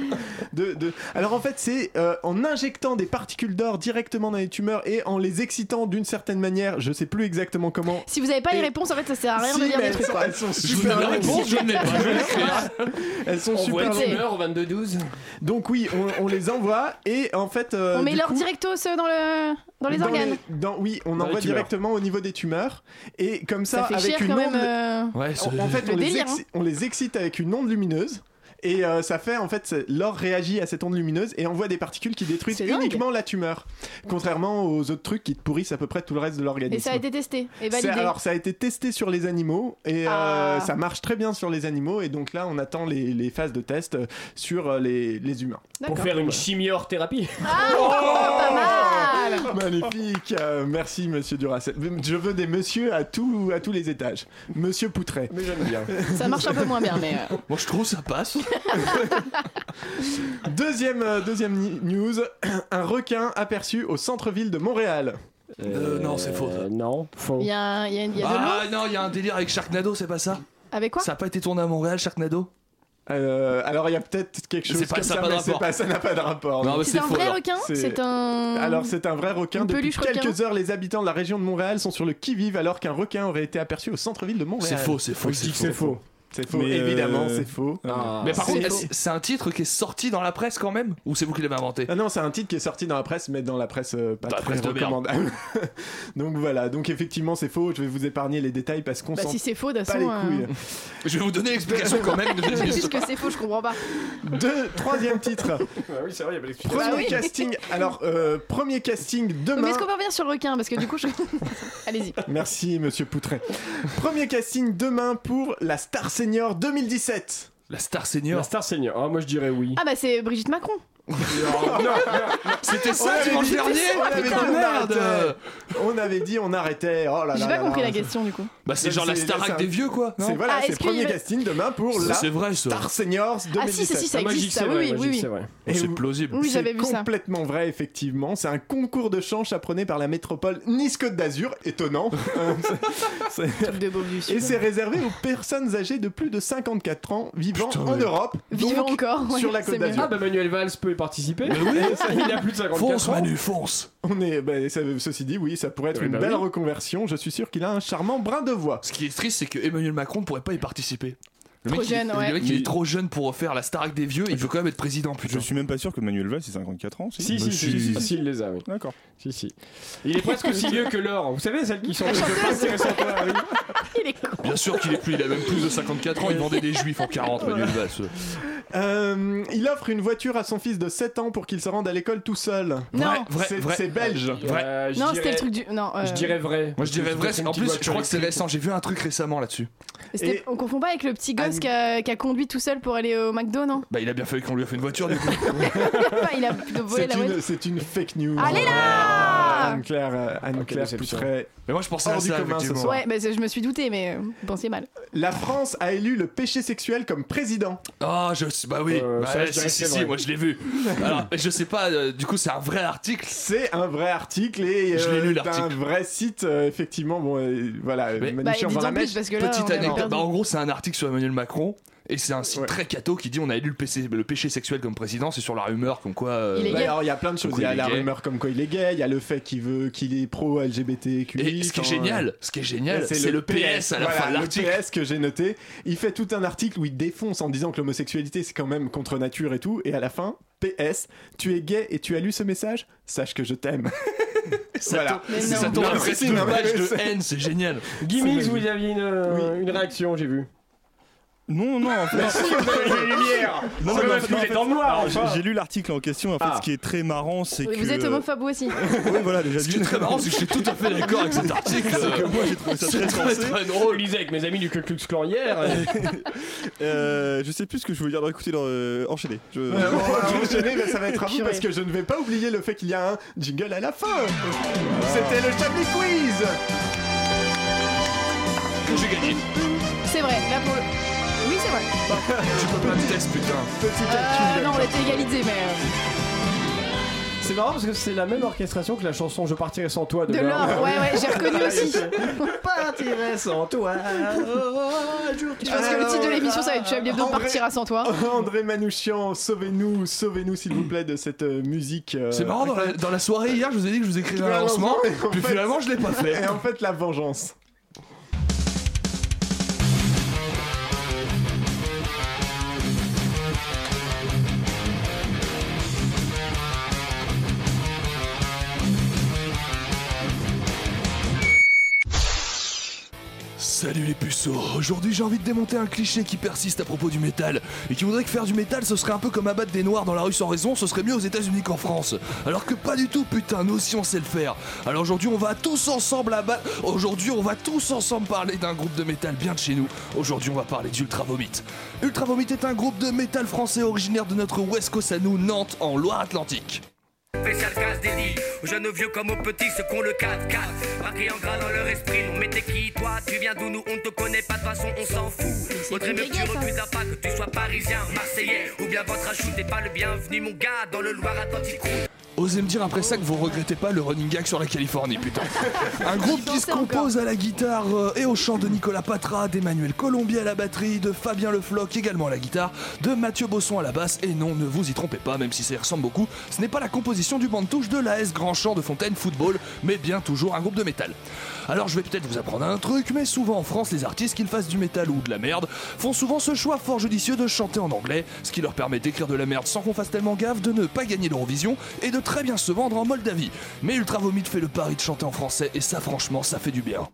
de, de- Alors en fait, c'est euh, en injectant des particules d'or directement dans les tumeurs et en les excitant d'une certaine manière, je sais plus exactement comment. Si vous avez pas les réponses, en fait, ça sert à rien Si, de mais des trucs. elles sont Je vous super longues. réponse, je ne l'ai pas, je. Elles sont On voit super une longues. tumeur au 22-12. Donc oui, on, on les envoie et en fait. euh, On met coup, directos dans, le... dans les organes. dans- oui, on Dans envoie tumeurs. directement au niveau des tumeurs et comme ça, Ça fait avec chier une quand onde. même. euh, Ouais, En fait, Le on les, délire, exci- on les excite avec une onde lumineuse. Et euh, ça fait en fait, l'or réagit à cette onde lumineuse et envoie des particules qui détruisent uniquement la tumeur. Contrairement aux autres trucs qui te pourrissent à peu près tout le reste de l'organisme. Et ça a été testé et validé. alors ça a été testé sur les animaux et euh, Ah. ça marche très bien sur les animaux et donc là on attend les, les phases de test euh, sur euh, les, les humains. Pour faire une chimiothérapie. Ah, pas mal Magnifique, euh, merci Monsieur Duracell. Je veux des messieurs à, tout, à tous les étages. Monsieur Poutret. Mais j'aime bien. Ça marche un peu moins bien, mais. euh, Moi, je trouve ça passe. Deuxième, euh, deuxième ni- news, un requin aperçu au centre-ville de Montréal. Euh, non, c'est faux, ça. Non, faux. Il y a, il y a- il y a de l'eau Ah non, il y a un délire avec Sharknado, c'est pas ça? Avec quoi? Ça a pas été tourné à Montréal, Sharknado? Euh, alors il y a peut-être quelque chose C'est pas- comme ça ça, pas de mais c'est rapport. pas- ça n'a pas de rapport. Non, C'est c'est un faux. vrai requin? C'est- C'est un. Alors c'est un vrai requin. Une Depuis peluche requin? quelques heures, les habitants de la région de Montréal sont sur le qui-vive alors qu'un requin aurait été aperçu au centre-ville de Montréal. C'est faux, c'est faux, Je dis c'est que c'est faux. C'est faux, Mais, euh, évidemment, c'est faux. Ah. Mais par C'est contre, c'est- un titre qui est sorti dans la presse quand même Ou c'est vous qui l'avez inventé Ah non, c'est un titre qui est sorti dans la presse, mais dans la presse euh, pas Dans la très presse de merde. recommandable. donc voilà, donc effectivement c'est faux, je vais vous épargner les détails parce qu'on Bah, s'en si c'est faux, pas les couilles. euh, Je vais vous donner l'explication quand même. Puisque c'est faux, je comprends pas. Deux, troisième titre. oui, c'est vrai, il y a pas. Premier Bah oui. casting. Alors, euh, premier casting Mais demain. est-ce qu'on peut revenir sur le requin Parce que du coup, je. Allez-y. Merci, monsieur Poutret. Premier casting demain pour la Star Senior 2017. La Star Senior. La Star Senior. Ah, moi je dirais oui. Ah bah c'est Brigitte Macron. C'était ça dimanche dernier on avait dit Putain, on merde arrêtait. On avait dit on arrêtait. Oh là là. J'ai là pas là compris là. la question du coup. Bah c'est genre la Starac des vieux quoi C'est voilà, Ah, c'est est-ce premier qu'il- casting demain pour la c'est vrai, ça. Star Seniors 2017. Ah si, ça, si, ça Ah, existe, ça. c'est Oui, oui, oui. oui. plausible. Oui, j'avais C'est vu ça. complètement vrai, effectivement. C'est un concours de chant chaperonné par la métropole Nice-Côte d'Azur. Étonnant. Et c'est réservé aux personnes âgées de plus de 54 ans vivant en Europe. Vivant encore. sur la Côte d'Azur. Ah, bah Manuel Valls peut y participer. Mais oui. Il a plus de 54 Fonce ans. Manu, fonce On est, bah, ça- ceci dit, oui, ça pourrait être Oui, une bah belle oui. reconversion. Je suis sûr qu'il a un charmant brin de voix. Ce qui est triste, c'est que Emmanuel Macron ne pourrait pas y participer. Le Trop mec, il- le mec, est trop jeune pour faire la Starac des vieux, il peut quand même être président, putain. Je suis même pas sûr que Manuel Valls, c'est 54 ans. Si, si, si, Monsieur- si, si, si, il les a, oui. D'accord. Si, si. Il est presque aussi vieux que Laure. Vous savez, celles qui sont oui. Il est con. Bien sûr qu'il est plus, il a même plus de 54 ans, il vendait des juifs en 40, Manuel Valls. Euh, il offre une voiture à son fils de 7 ans pour qu'il se rende à l'école tout seul. Non. C'est belge. Vrai. Euh, Non, c'était le truc du. Non. euh, Je dirais vrai. Moi je dirais vrai, C'est en plus je crois que c'est récent, j'ai vu un truc récemment là-dessus. On confond pas avec le petit gosse Anne- qui a, qui a conduit tout seul pour aller au McDo, non Bah il a bien fallu qu'on lui a fait une voiture du coup. Il a plutôt volé C'est la voiture. une, c'est une fake news. Allez là Anne-Claire euh, Anne-Claire déception. Poutret. Mais moi je pensais à ça commun ce soir. Ouais, bah, c'est- je me suis douté, mais euh, vous pensiez mal. La France a élu le péché sexuel comme président. Ah je bah oui, Euh, bah, ça, je si si si, moi je l'ai vu. Alors je sais pas, euh, du coup c'est un vrai article. C'est un vrai article et Je l'ai lu, c'est un l'article. vrai site euh, effectivement. Bon, euh, voilà, Mais- Bah, dans la en mèche. plus parce que là. Petite anecdote. Bah, en gros, c'est un article sur Emmanuel Macron. Et c'est un site Ouais. très cato qui dit on a élu le, PC le péché sexuel comme président, c'est sur la rumeur comme quoi. euh, Il est Bah, gay. alors, il y a plein de choses. Il y a la gay. rumeur comme quoi il est gay. Il y a le fait qu'il veut, qu'il est pro LGBTQI. Et ce qui est quand, génial, ce qui est génial, c'est le PS à la Voilà, fin de le l'article. PS que j'ai noté. Il fait tout un article où il défonce en disant que l'homosexualité c'est quand même contre nature et tout. Et à la fin, PS, tu es gay et tu as lu ce message? Sache que je t'aime. Ça Voilà. tombe- ça tombe page de haine, c'est génial. Gimmicks, vous aviez une, euh, une réaction, j'ai vu. Non, non, en fait. les lumières Non, non, parce que en vous fait- êtes dans le noir, j'ai- lu l'article en question. En fait, Ah. ce qui est très marrant, c'est que. Vous êtes homophobe aussi. Oui, voilà, déjà Ce qui est très marrant, c'est que je suis tout à fait d'accord avec cet article. C'est que moi, j'ai trouvé ça très très très Je drôle. lisais avec mes amis du Ku Klux Klan hier. Euh, je sais plus ce que je voulais dire. Non, Écoutez, euh, enchaînez. Je... Mais ça va être à vous parce que je ne vais pas oublier le fait qu'il y a un jingle à la fin. C'était le Chablis Quiz. j'ai gagné. C'est vrai, là pour le. Vrai. Tu peux pas me test, putain. Petit Euh, calcul. non, on était égalisés, mais. euh, C'est marrant parce que c'est la même orchestration que la chanson Je partirai sans toi de, De l'or, ouais, ouais, j'ai reconnu aussi. Je partirai sans toi. Je pense que le titre de l'émission, ça va être Chablis Hebdo André- partira sans toi. André Manouchian, sauvez-nous, sauvez-nous s'il vous plaît de cette euh, musique. euh, C'est marrant, dans la, dans la soirée hier, je vous ai dit que je vous écrirais un lancement, en puis fait- finalement, je l'ai pas fait. Et en fait, la vengeance. Salut les puceaux, aujourd'hui j'ai envie de démonter un cliché qui persiste à propos du métal et qui voudrait que faire du métal ce serait un peu comme abattre des noirs dans la rue sans raison, ce serait mieux aux États-Unis qu'en France. Alors que pas du tout, putain, nous aussi on sait le faire. Alors aujourd'hui on va tous ensemble abattre. Aujourd'hui on va tous ensemble parler d'un groupe de métal bien de chez nous. Aujourd'hui on va parler d'Ultra Vomit. Ultra Vomit est un groupe de métal français originaire de notre West Coast à nous, Nantes, en Loire-Atlantique. Spécial délit aux jeunes aux vieux comme aux petits ceux qu'on le 4-4 Marqué en gras dans leur esprit Non mais t'es qui toi? Tu viens d'où? Nous on ne te connaît pas de toute façon on s'en fout. Que tu recules d'un pas que tu sois parisien Marseillais. Ou bien votre achou T'es pas le bienvenu mon gars dans le Loire-Atlantique Osez me dire après ça que vous regrettez pas le running gag sur la Californie, putain. Un groupe qui se compose à la guitare euh, et au chant de Nicolas Patra, d'Emmanuel Colombier à la batterie, de Fabien Le Floch également à la guitare, de Mathieu Bosson à la basse, et non, ne vous y trompez pas, même si ça y ressemble beaucoup, ce n'est pas la composition du banc de touche de l'AS Grand Champ de Fontaine Football, mais bien toujours un groupe de métal. Alors je vais peut-être vous apprendre un truc, mais souvent en France, les artistes, qu'ils fassent du métal ou de la merde, font souvent ce choix fort judicieux de chanter en anglais, ce qui leur permet d'écrire de la merde sans qu'on fasse tellement gaffe, de ne pas gagner l'Eurovision et de très bien se vendre en Moldavie. Mais Ultra Vomit fait le pari de chanter en français et ça franchement ça fait du bien.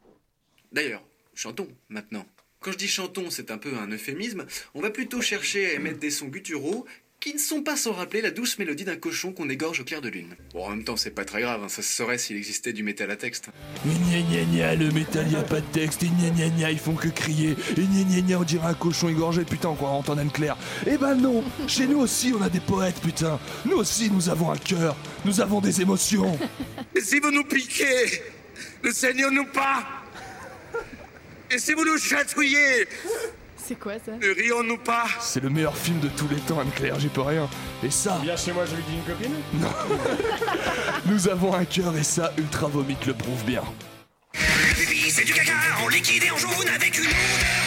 D'ailleurs, chantons maintenant. Quand je dis chantons, c'est un peu un euphémisme. On va plutôt chercher à émettre des sons gutturaux qui ne sont pas sans rappeler la douce mélodie d'un cochon qu'on égorge au clair de lune. Bon, en même temps, c'est pas très grave, hein, ça se saurait s'il existait du métal à texte. Gna gna gna, le métal y a pas de texte, et gna gna gna, ils font que crier, et gna gna gna, on dirait un cochon égorgé, putain, on croirait entendre Anne-Claire. Eh ben non, chez nous aussi on a des poètes, putain. Nous aussi nous avons un cœur, nous avons des émotions. Et si vous nous piquez Le Seigneur nous pas Et si vous nous chatouillez C'est quoi ça Ne rions-nous pas C'est le meilleur film de tous les temps, Anne-Claire, j'y peux rien. Et ça, Viens chez moi, je lui dis une copine nous avons un cœur, et ça, Ultra Vomit le prouve bien. C'est du caca en liquide et en jaune avec une odeur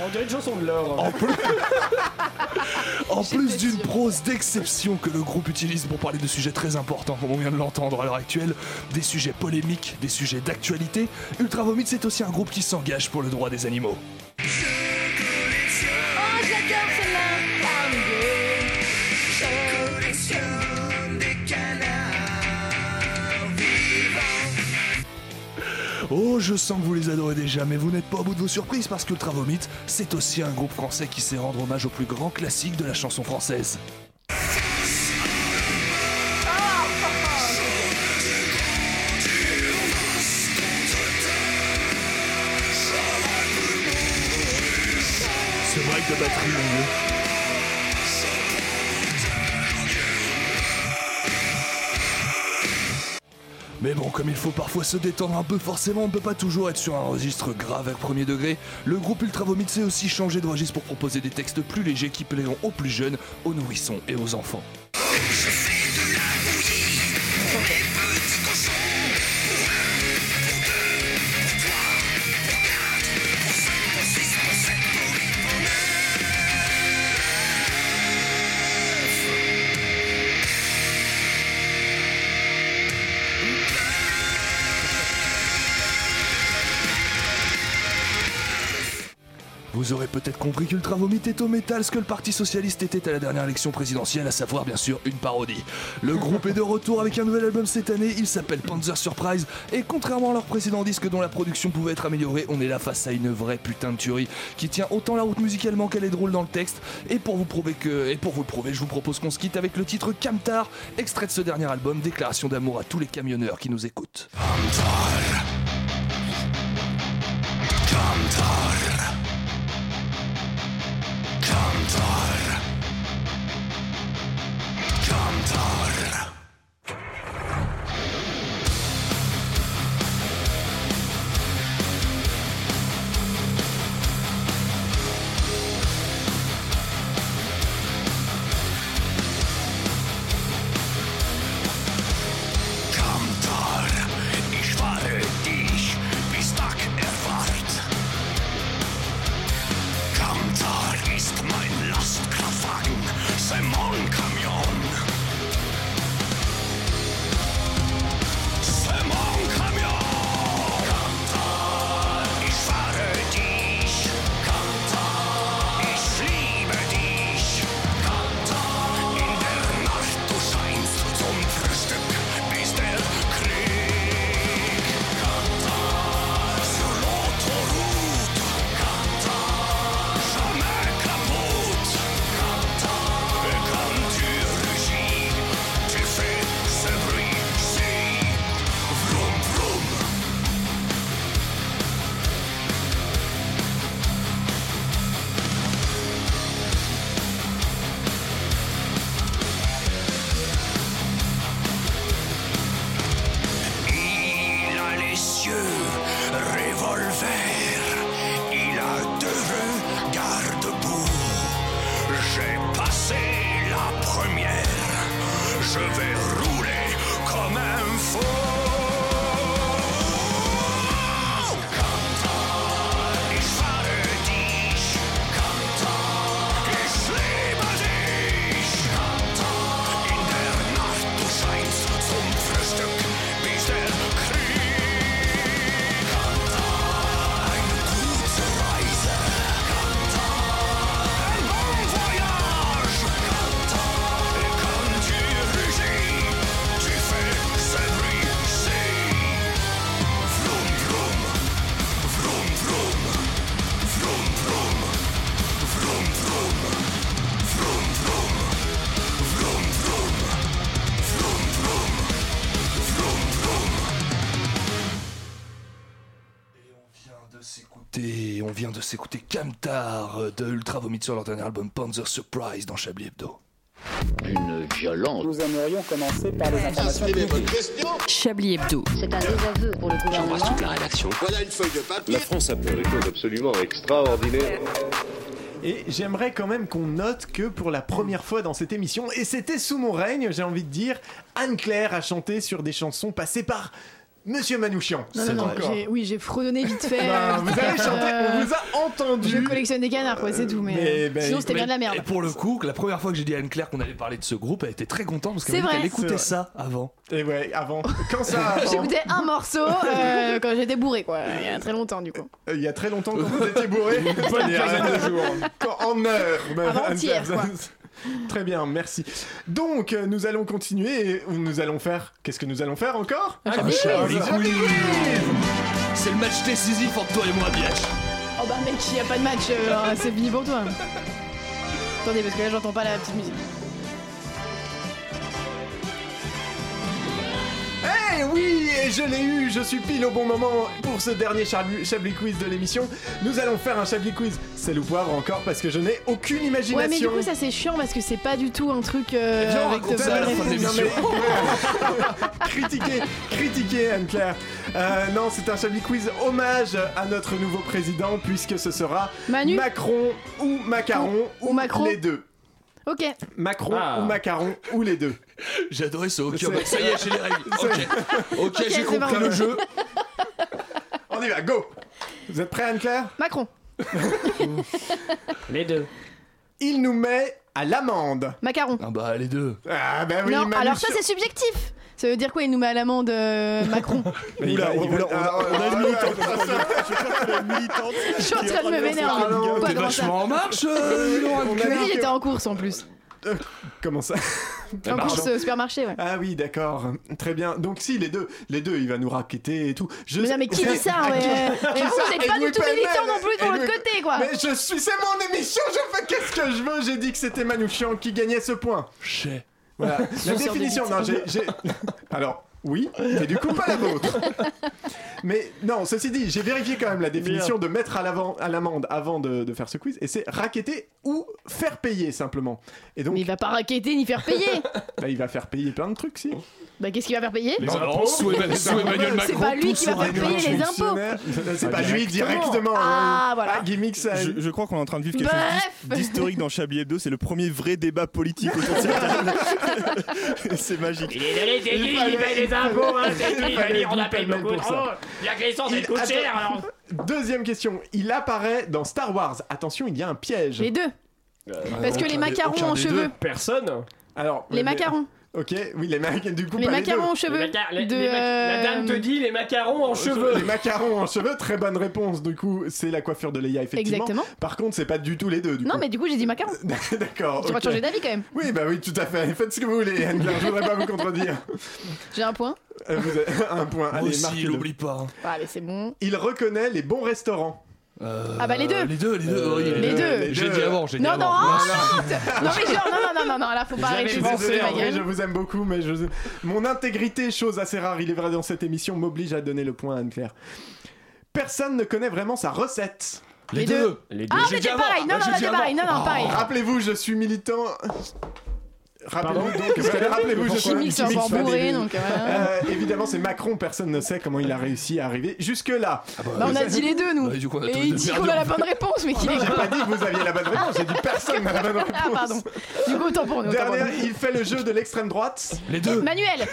On dirait une chanson de l'or. En plus, en plus d'une prose d'exception que le groupe utilise pour parler de sujets très importants, comme on vient de l'entendre à l'heure actuelle, des sujets polémiques, des sujets d'actualité, Ultra Vomit c'est aussi un groupe qui s'engage pour le droit des animaux. Oh, je sens que vous les adorez déjà, mais vous n'êtes pas au bout de vos surprises parce que Ultra Vomit, c'est aussi un groupe français qui sait rendre hommage au plus grand classique de la chanson française. Ce break de batterie, mon. Mais bon, comme il faut parfois se détendre un peu, forcément, on ne peut pas toujours être sur un registre grave à premier degré. Le groupe Ultra Vomit sait aussi changer de registre pour proposer des textes plus légers qui plairont aux plus jeunes, aux nourrissons et aux enfants. Vous aurez peut-être compris qu'Ultra Vomit est au métal ce que le Parti Socialiste était à la dernière élection présidentielle, à savoir bien sûr une parodie. Le groupe est de retour avec un nouvel album cette année, il s'appelle Panzer Surprise, et contrairement à leur précédent disque dont la production pouvait être améliorée, on est là face à une vraie putain de tuerie qui tient autant la route musicalement qu'elle est drôle dans le texte. Et pour vous prouver que, et pour vous le prouver, je vous propose qu'on se quitte avec le titre Camtar, extrait de ce dernier album, déclaration d'amour à tous les camionneurs qui nous écoutent. come Kantar. Vient de s'écouter Camtar euh, de Ultra Vomit sur leur dernier album Panzer Surprise dans Chablis Hebdo. Une violence. Nous aimerions commencer par les informations publiques. Chablis Hebdo. C'est un désaveu pour le gouvernement. la rédaction. Voilà une feuille de papier. La France a fait des choses absolument extraordinaires. Et j'aimerais quand même qu'on note que pour la première fois dans cette émission, et c'était sous mon règne, j'ai envie de dire, Anne-Claire a chanté sur des chansons passées par Monsieur Manouchian. Non, non, non, j'ai- oui, j'ai fredonné vite fait. Non, euh, vous avez chanté, on vous a entendu. Je collectionne des canards, quoi, c'est tout. Mais, Mais, euh, ben, sinon, c'était bien de la merde. Et pour le coup, la première fois que j'ai dit à Anne-Claire qu'on allait parler de ce groupe, elle était très contente parce C'est qu'elle m'a dit vrai. qu'elle écoutait vrai. ça avant. Et ouais, avant. Quand ça avant J'écoutais un morceau euh, quand j'étais bourré, quoi, il y a très longtemps, du coup. Euh, Il y a très longtemps quand vous étiez bourré. Bonne quinzaine de jours. Quand- en heure. même, Avant-hier, quoi. Très bien, merci. Donc, euh, nous allons continuer et nous allons faire. Qu'est-ce que nous allons faire encore? Un Ah, Quiz. Quiz. C'est le match décisif entre toi et moi, Biache. Oh bah, mec, il y a pas de match, euh, c'est fini pour toi. Attendez, parce que là, j'entends pas la petite musique. Eh oui, et je l'ai eu, je suis pile au bon moment pour ce dernier Chablis, Chablis Quiz de l'émission. Nous allons faire un Chablis Quiz, c'est le poivre encore parce que je n'ai aucune imagination. Ouais, mais du coup, ça c'est chiant parce que c'est pas du tout un truc euh, Viens, on avec de ça critiquer, critiquer Anne-Claire. Euh, non, c'est un Chablis Quiz hommage à notre nouveau président puisque ce sera Manu Macron ou Macaron Ou- ou Macron. les deux. Ok, Macron Ah. ou Macaron ou les deux. J'ai adoré ce hockey. C'est- Bah, Ça y est, j'ai les règles. Ok, ok, j'ai c'est compris bon. le jeu. On y va, go Vous êtes prêts Anne-Claire? Macron, Les deux. Il nous met à l'amende. Macaron. Ah bah les deux. Ah bah oui, non, Manu alors ça sur- c'est subjectif. Ça veut dire quoi Il nous met à l'amende euh, Macron Mais il Oula, il va- on a- ah, on a une militante. Je crois militante. Suis en train de me vénérer. Non, Quoi, T'es comment ça vachement en marche, euh, dis donc, On a. Mais dit en course en plus. Comment ça En course au supermarché, ouais. Ah oui, d'accord. Très bien. Donc si, les deux, les deux, il va nous raqueter et tout. Je Mais non, mais qui dit ça ouais. qui- Et vous, vous êtes pas Edouard du tout Pellemel. militant non plus pour l'autre côté, quoi. Mais je suis, c'est mon émission, je fais qu'est-ce que je veux. J'ai dit que c'était Manouchian qui gagnait ce point. Chais. Voilà. La définition, non, j'ai- Alors, oui, mais du coup pas la vôtre. Mais non, ceci dit, j'ai vérifié quand même la définition de mettre à, l'avant, à l'amende avant de, de faire ce quiz, et c'est raqueter ou faire payer simplement. Et donc, Mais il va pas raqueter ni faire payer. bah, il va faire payer plein de trucs, si. Bah qu'est-ce qu'il va faire payer Non, non, sous Emmanuel, sous Emmanuel C'est Macron, pas lui tout qui va faire payer les impôts. C'est pas lui directement. Ah, hein. voilà. Ah, gimmick, ça. Je, je crois qu'on est en train de vivre quelque Bref. chose d'his- d'historique dans Chablis Hebdo. C'est le premier vrai débat politique autour de cette table. c'est magique. Il est donné, c'est qui qui paye les impôts, hein, c'est dire, on appelle beaucoup trop. Coûte cher, alors. Deuxième question. Il apparaît dans Star Wars. Attention, il y a un piège. Les deux. Parce que les macarons aucun en des cheveux. deux. Personne. Alors. Les macarons. Ok, oui, les macarons. Du coup, Les pas macarons en cheveux. Les maca- les- de, les maca- La dame te euh, dit les macarons en cheveux. Les macarons en cheveux, très bonne réponse. Du coup, c'est la coiffure de Leia, effectivement. Exactement. Par contre, c'est pas du tout les deux. Du Non, coup. mais du coup, j'ai dit macarons. D'accord. Tu vas changer d'avis quand même. Oui, bah oui, tout à fait. Faites ce que vous voulez, Anne-Claire, Je voudrais pas vous contredire. J'ai un point. Euh, Vous avez un point. Moi Allez, aussi, marquez-le. l'oublie pas. Mais c'est bon. Il reconnaît les bons restaurants. Euh, Ah bah, les deux. Les deux, les deux. oui, Les deux. J'ai dit avant, j'ai dit Non, non, avant. arrête Non, mais genre, non, non, non, non, non, là, faut pas J'avais arrêter de ma en vrai, je vous aime beaucoup, mais je... mon intégrité, chose assez rare, il est vrai dans cette émission, m'oblige à donner le point à Anne-Claire. Personne ne connaît vraiment sa recette. Les Les deux. deux. Les deux. Ah, mais avant. pareil. Non, non, pareil. Non, non, pareil. Rappelez-vous, je suis militant. Rappelez-vous donc, rappelez-vous, je suis Chimique, c'est encore bourré, donc voilà. Euh, évidemment, c'est Macron, personne ne sait comment il a réussi à arriver jusque-là. Bah, on a dit les deux, nous. Du coup, tous Et il dit qu'on a la bonne réponse, mais qu'il est. J'ai pas dit que vous aviez la bonne réponse, j'ai dit personne n'a la bonne réponse. Ah, pardon. Du coup, autant pour nous. Dernière, il fait le jeu de l'extrême droite. Les deux. Manuel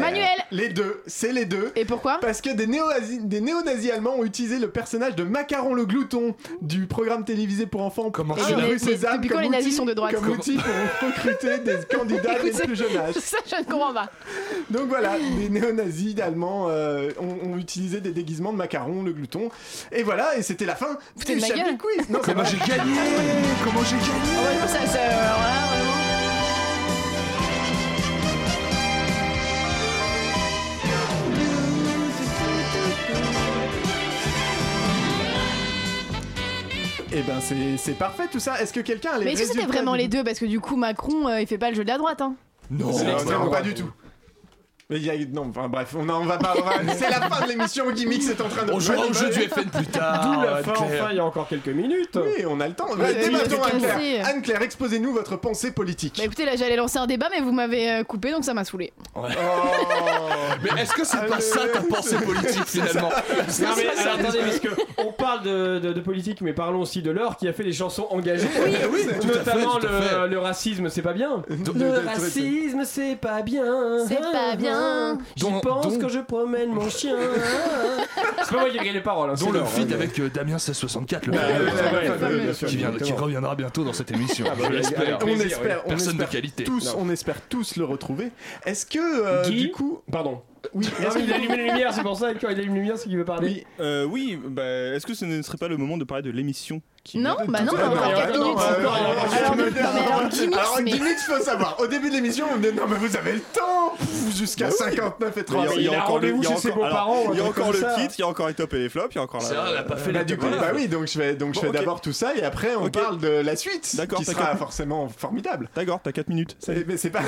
Manuel Les deux, c'est les deux. Et pourquoi Parce que des néo-nazis allemands ont utilisé le personnage de Macaron le glouton du programme télévisé pour enfants Comment ça Cézanne depuis quand les nazis sont de droite Comme outil pour recruter des candidats dès le plus jeune âge. Ça, je ne comprends pas. Donc voilà, des néo-nazis allemands euh, ont, ont utilisé des déguisements de Macaron le glouton. Et voilà, et c'était la fin du. Quiz. Non, c'est Comment j'ai gagné? Comment j'ai gagné? Ah ouais, non, ça, ça, alors là, vraiment. Eh ben c'est c'est parfait tout ça. Est-ce que quelqu'un a les Mais est-ce que c'était vraiment les deux? Parce que du coup, Macron, euh, il fait pas le jeu de la droite. Hein. Non, C'est non, pas du tout. Mais il y a- non, enfin bref, on en va pas. on va- C'est la fin de l'émission. Gimmicks est en train de. On jouera au jeu du FN plus tard. D'où la fin, Claire. enfin, il y a encore quelques minutes. Oui, on a le temps. Ouais, Débattons, Anne-Claire. Anne-Claire, exposez-nous votre pensée politique. Bah écoutez, là j'allais lancer un débat, mais vous m'avez euh, coupé donc ça m'a saoulé. Oh. Mais est-ce que c'est pas ça ta pensée politique finalement Non mais alors, attendez, parce que on parle de, de- de politique, mais parlons aussi de Laure qui a fait des chansons engagées. Oui, oui, fait, notamment le, racisme, c'est pas bien. Le racisme, c'est pas bien. C'est pas bien. J'y Dont- pense quand je promène mon chien. c'est pas moi qui ai écrit les paroles. Hein, Dont c'est le feat avec euh, Damien 1664, le qui, vient- qui reviendra bientôt dans cette émission. Ah bah, je avec- l'espère. avec On plaisir, espère, on Personne de espère qualité. tous, on espère tous le retrouver. Est-ce que euh, Guy du coup, Pardon. oui, Non, est-ce mais il a que- allumé les lumières, c'est pour ça que quand il allume les lumières, c'est qu'il veut parler. Oui. Euh, oui, bah, est-ce que ce ne serait pas le moment de parler de l'émission? Non, bah non, on a 4 non, minutes. y a Alors, mais- Gimmicks, faut savoir. Au début de l'émission, on me dit non, mais vous avez le temps jusqu'à 59 et Mais 30. il a rendez-vous chez ses encore- beaux-parents, alors, il y a encore le titre, il y a encore les tops et les flops, il y a encore C'est vrai, elle a pas fait Bah, la du coup, table. bah oui, donc je vais, donc je Bon, fais d'abord tout ça et après on parle de la suite, D'accord, qui t'as sera quatre- forcément formidable. D'accord, t'as 4 minutes. C'est- Mais c'est pas.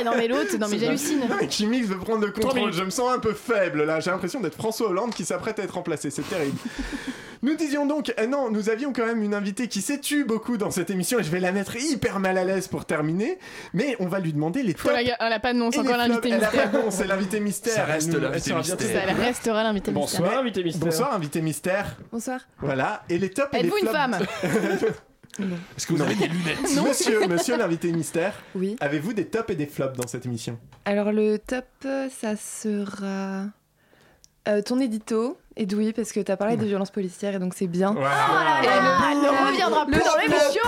Eh non mais l'autre, non mais j'hallucine. Chimix veut prendre le contrôle. minutes. Je me sens un peu faible là. J'ai l'impression d'être François Hollande qui s'apprête à être remplacé. C'est terrible. Nous disions donc, eh non, nous avions quand même une invitée qui s'est tue beaucoup dans cette émission et je vais la mettre hyper mal à l'aise pour terminer. Mais on va lui demander les tops. la- Elle a pas de nom, c'est encore l'invité Elle a pas mystère. de nom, c'est l'invité mystère. Ça reste l'invité mystère. Elle restera l'invité mystère. Bonsoir, invité mystère. Bonsoir, invité mystère. Bonsoir. Voilà. Et les tops et les Êtes-vous une femme Est-ce que vous avez des lunettes Monsieur, monsieur l'invité mystère, Oui. avez-vous des tops et des flops dans cette émission? Alors le top, euh, ça sera euh, ton édito, Edoui, parce que t'as parlé des violences policières et donc c'est bien. Ah, Elle ne reviendra plus dans l'émission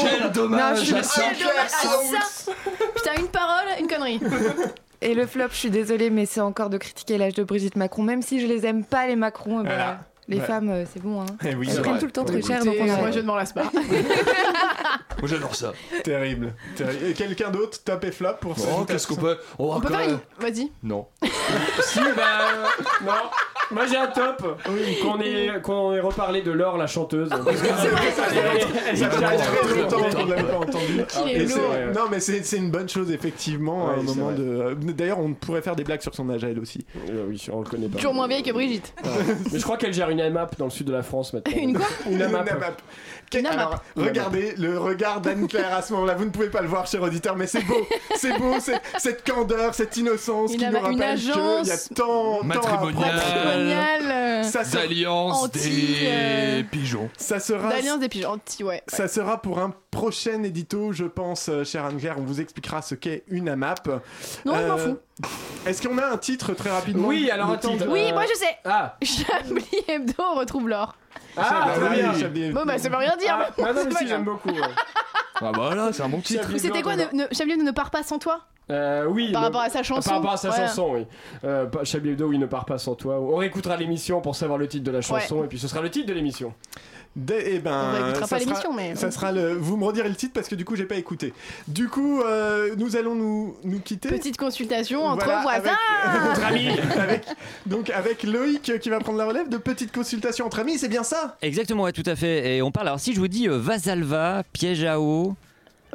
Quel dommage Non, je à ça. Ah, ça Putain, une parole, une connerie. Et le flop, je suis désolée, mais c'est encore de critiquer l'âge de Brigitte Macron, même si je les aime pas les Macron. Voilà. Les Ouais. femmes, euh, c'est bon. Hein. Eh oui, Elles prennent vrai. tout le temps très cher, donc on Moi, arrête. je ne m'en lasse pas. Moi j'adore ça. Terrible. terrible. Et quelqu'un d'autre, top et flop pour Oh, cette qu'est-ce qu'on peut. On peut faire une. Vas-y. Non. Si, bah. euh, non. Moi j'ai un top. Qu'on ait, qu'on ait reparlé de Laure, la chanteuse. Parce que ça elle- Ça elle- fait très longtemps qu'on l'avait pas entendu. Qu'il est Et c'est- lourd. Non, mais c'est c'est une bonne chose, effectivement, à Ouais, un c'est moment vrai. de. euh, D'ailleurs, on pourrait faire des blagues sur son âge à elle aussi. Euh, Oui, on le connaît pas. Toujours moins vieille que Brigitte. Mais je crois qu'elle gère une AMAP dans le sud de la France maintenant. Une quoi Une AMAP. Alors, regardez le regard d'Anne-Claire à ce moment-là. Vous ne pouvez pas le voir, cher auditeur, mais c'est beau. C'est beau, c'est- cette candeur, cette innocence qui nous rappelle qu'il y a agence tant. Matrimonial. D'alliance des pigeons. ça sera D'alliance des pigeons. Anti, ouais. Ça sera pour un prochain édito, je pense, euh, cher Anne-Claire. On vous expliquera ce qu'est une AMAP. Non, je m'en Euh, fous. Est-ce qu'on a un titre très rapidement Oui, alors attends. titre- euh, Oui, moi je sais. Ah, Chablis Hebdo, on retrouve l'or. Ah, Chablis, très bien. Chablis. Bon, bah ça veut rien dire. Ah, mais ah non, mais si, j'aime beaucoup. ouais. Ah bah là, c'est un bon titre. Chablis C'était quoi ne, ne- Chablis ne part pas sans toi? Euh, oui. Par le- rapport à sa chanson Par rapport à sa chanson, oui. Euh, pas- Chablis Hebdo, il ne part pas sans toi. On réécoutera l'émission pour savoir le titre de la chanson et puis ce sera le titre de l'émission. Dès- eh ben, ça pas sera- l'émission, mais- ça sera le. Vous me redirez le titre parce que du coup j'ai pas écouté. Du coup, euh, nous allons nous, nous quitter. Petite consultation entre Voilà, voisins. avec- Entre amis. avec, donc avec Loïc qui va prendre la relève de petite consultation entre amis, c'est bien ça? Exactement, ouais, tout à fait. Et on parle. Alors, si je vous dis euh, Vasalva, piège à eau.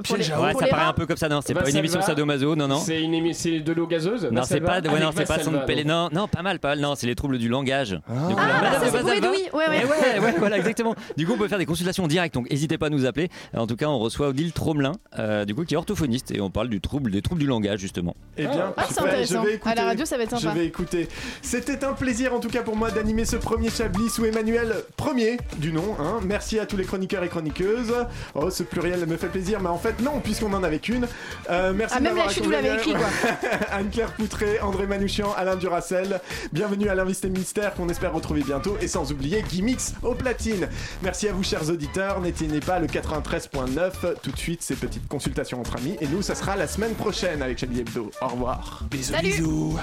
Pour les- Piège à pour Ouais, les ça paraît un peu comme ça. Non, c'est pas une émission sadomaso, non, non. C'est une c'est de l'eau gazeuse Non, c'est pas, ouais, non, c'est pas son. Non, non, pas mal, pas mal. Non, c'est les troubles du langage. Du coup, Ah, ça de Edoui. Ouais, Eh ouais. ouais, ouais, voilà, exactement. Du coup, on peut faire des consultations en direct, donc n'hésitez pas à nous appeler. En tout cas, on reçoit Odile Tromelin, euh, du coup, qui est orthophoniste, et on parle du trouble, des troubles du langage, justement. Eh bien, Ah, c'est super, intéressant. je vais écouter. À la radio, ça va être Je sympa. vais écouter. C'était un plaisir en tout cas pour moi d'animer ce premier Chablis sous Emmanuel premier du nom. hein. Merci à tous les chroniqueurs et chroniqueuses. Oh, ce pluriel me fait plaisir, mais en fait non, puisqu'on en avait qu'une. Euh, merci Ah, de même la chute, vous l'avez écrit, quoi. Anne-Claire Poutré, André Manouchian, Alain Duracel. Bienvenue à l'invité mystère qu'on espère retrouver bientôt. Et sans oublier Gimmicks au platine. Merci à vous, chers auditeurs. N'éteignez pas le 93.9. Tout de suite, ces petites consultations entre amis. Et nous, ça sera la semaine prochaine avec Chablis Hebdo. Au revoir. Bisous, Salut. bisous.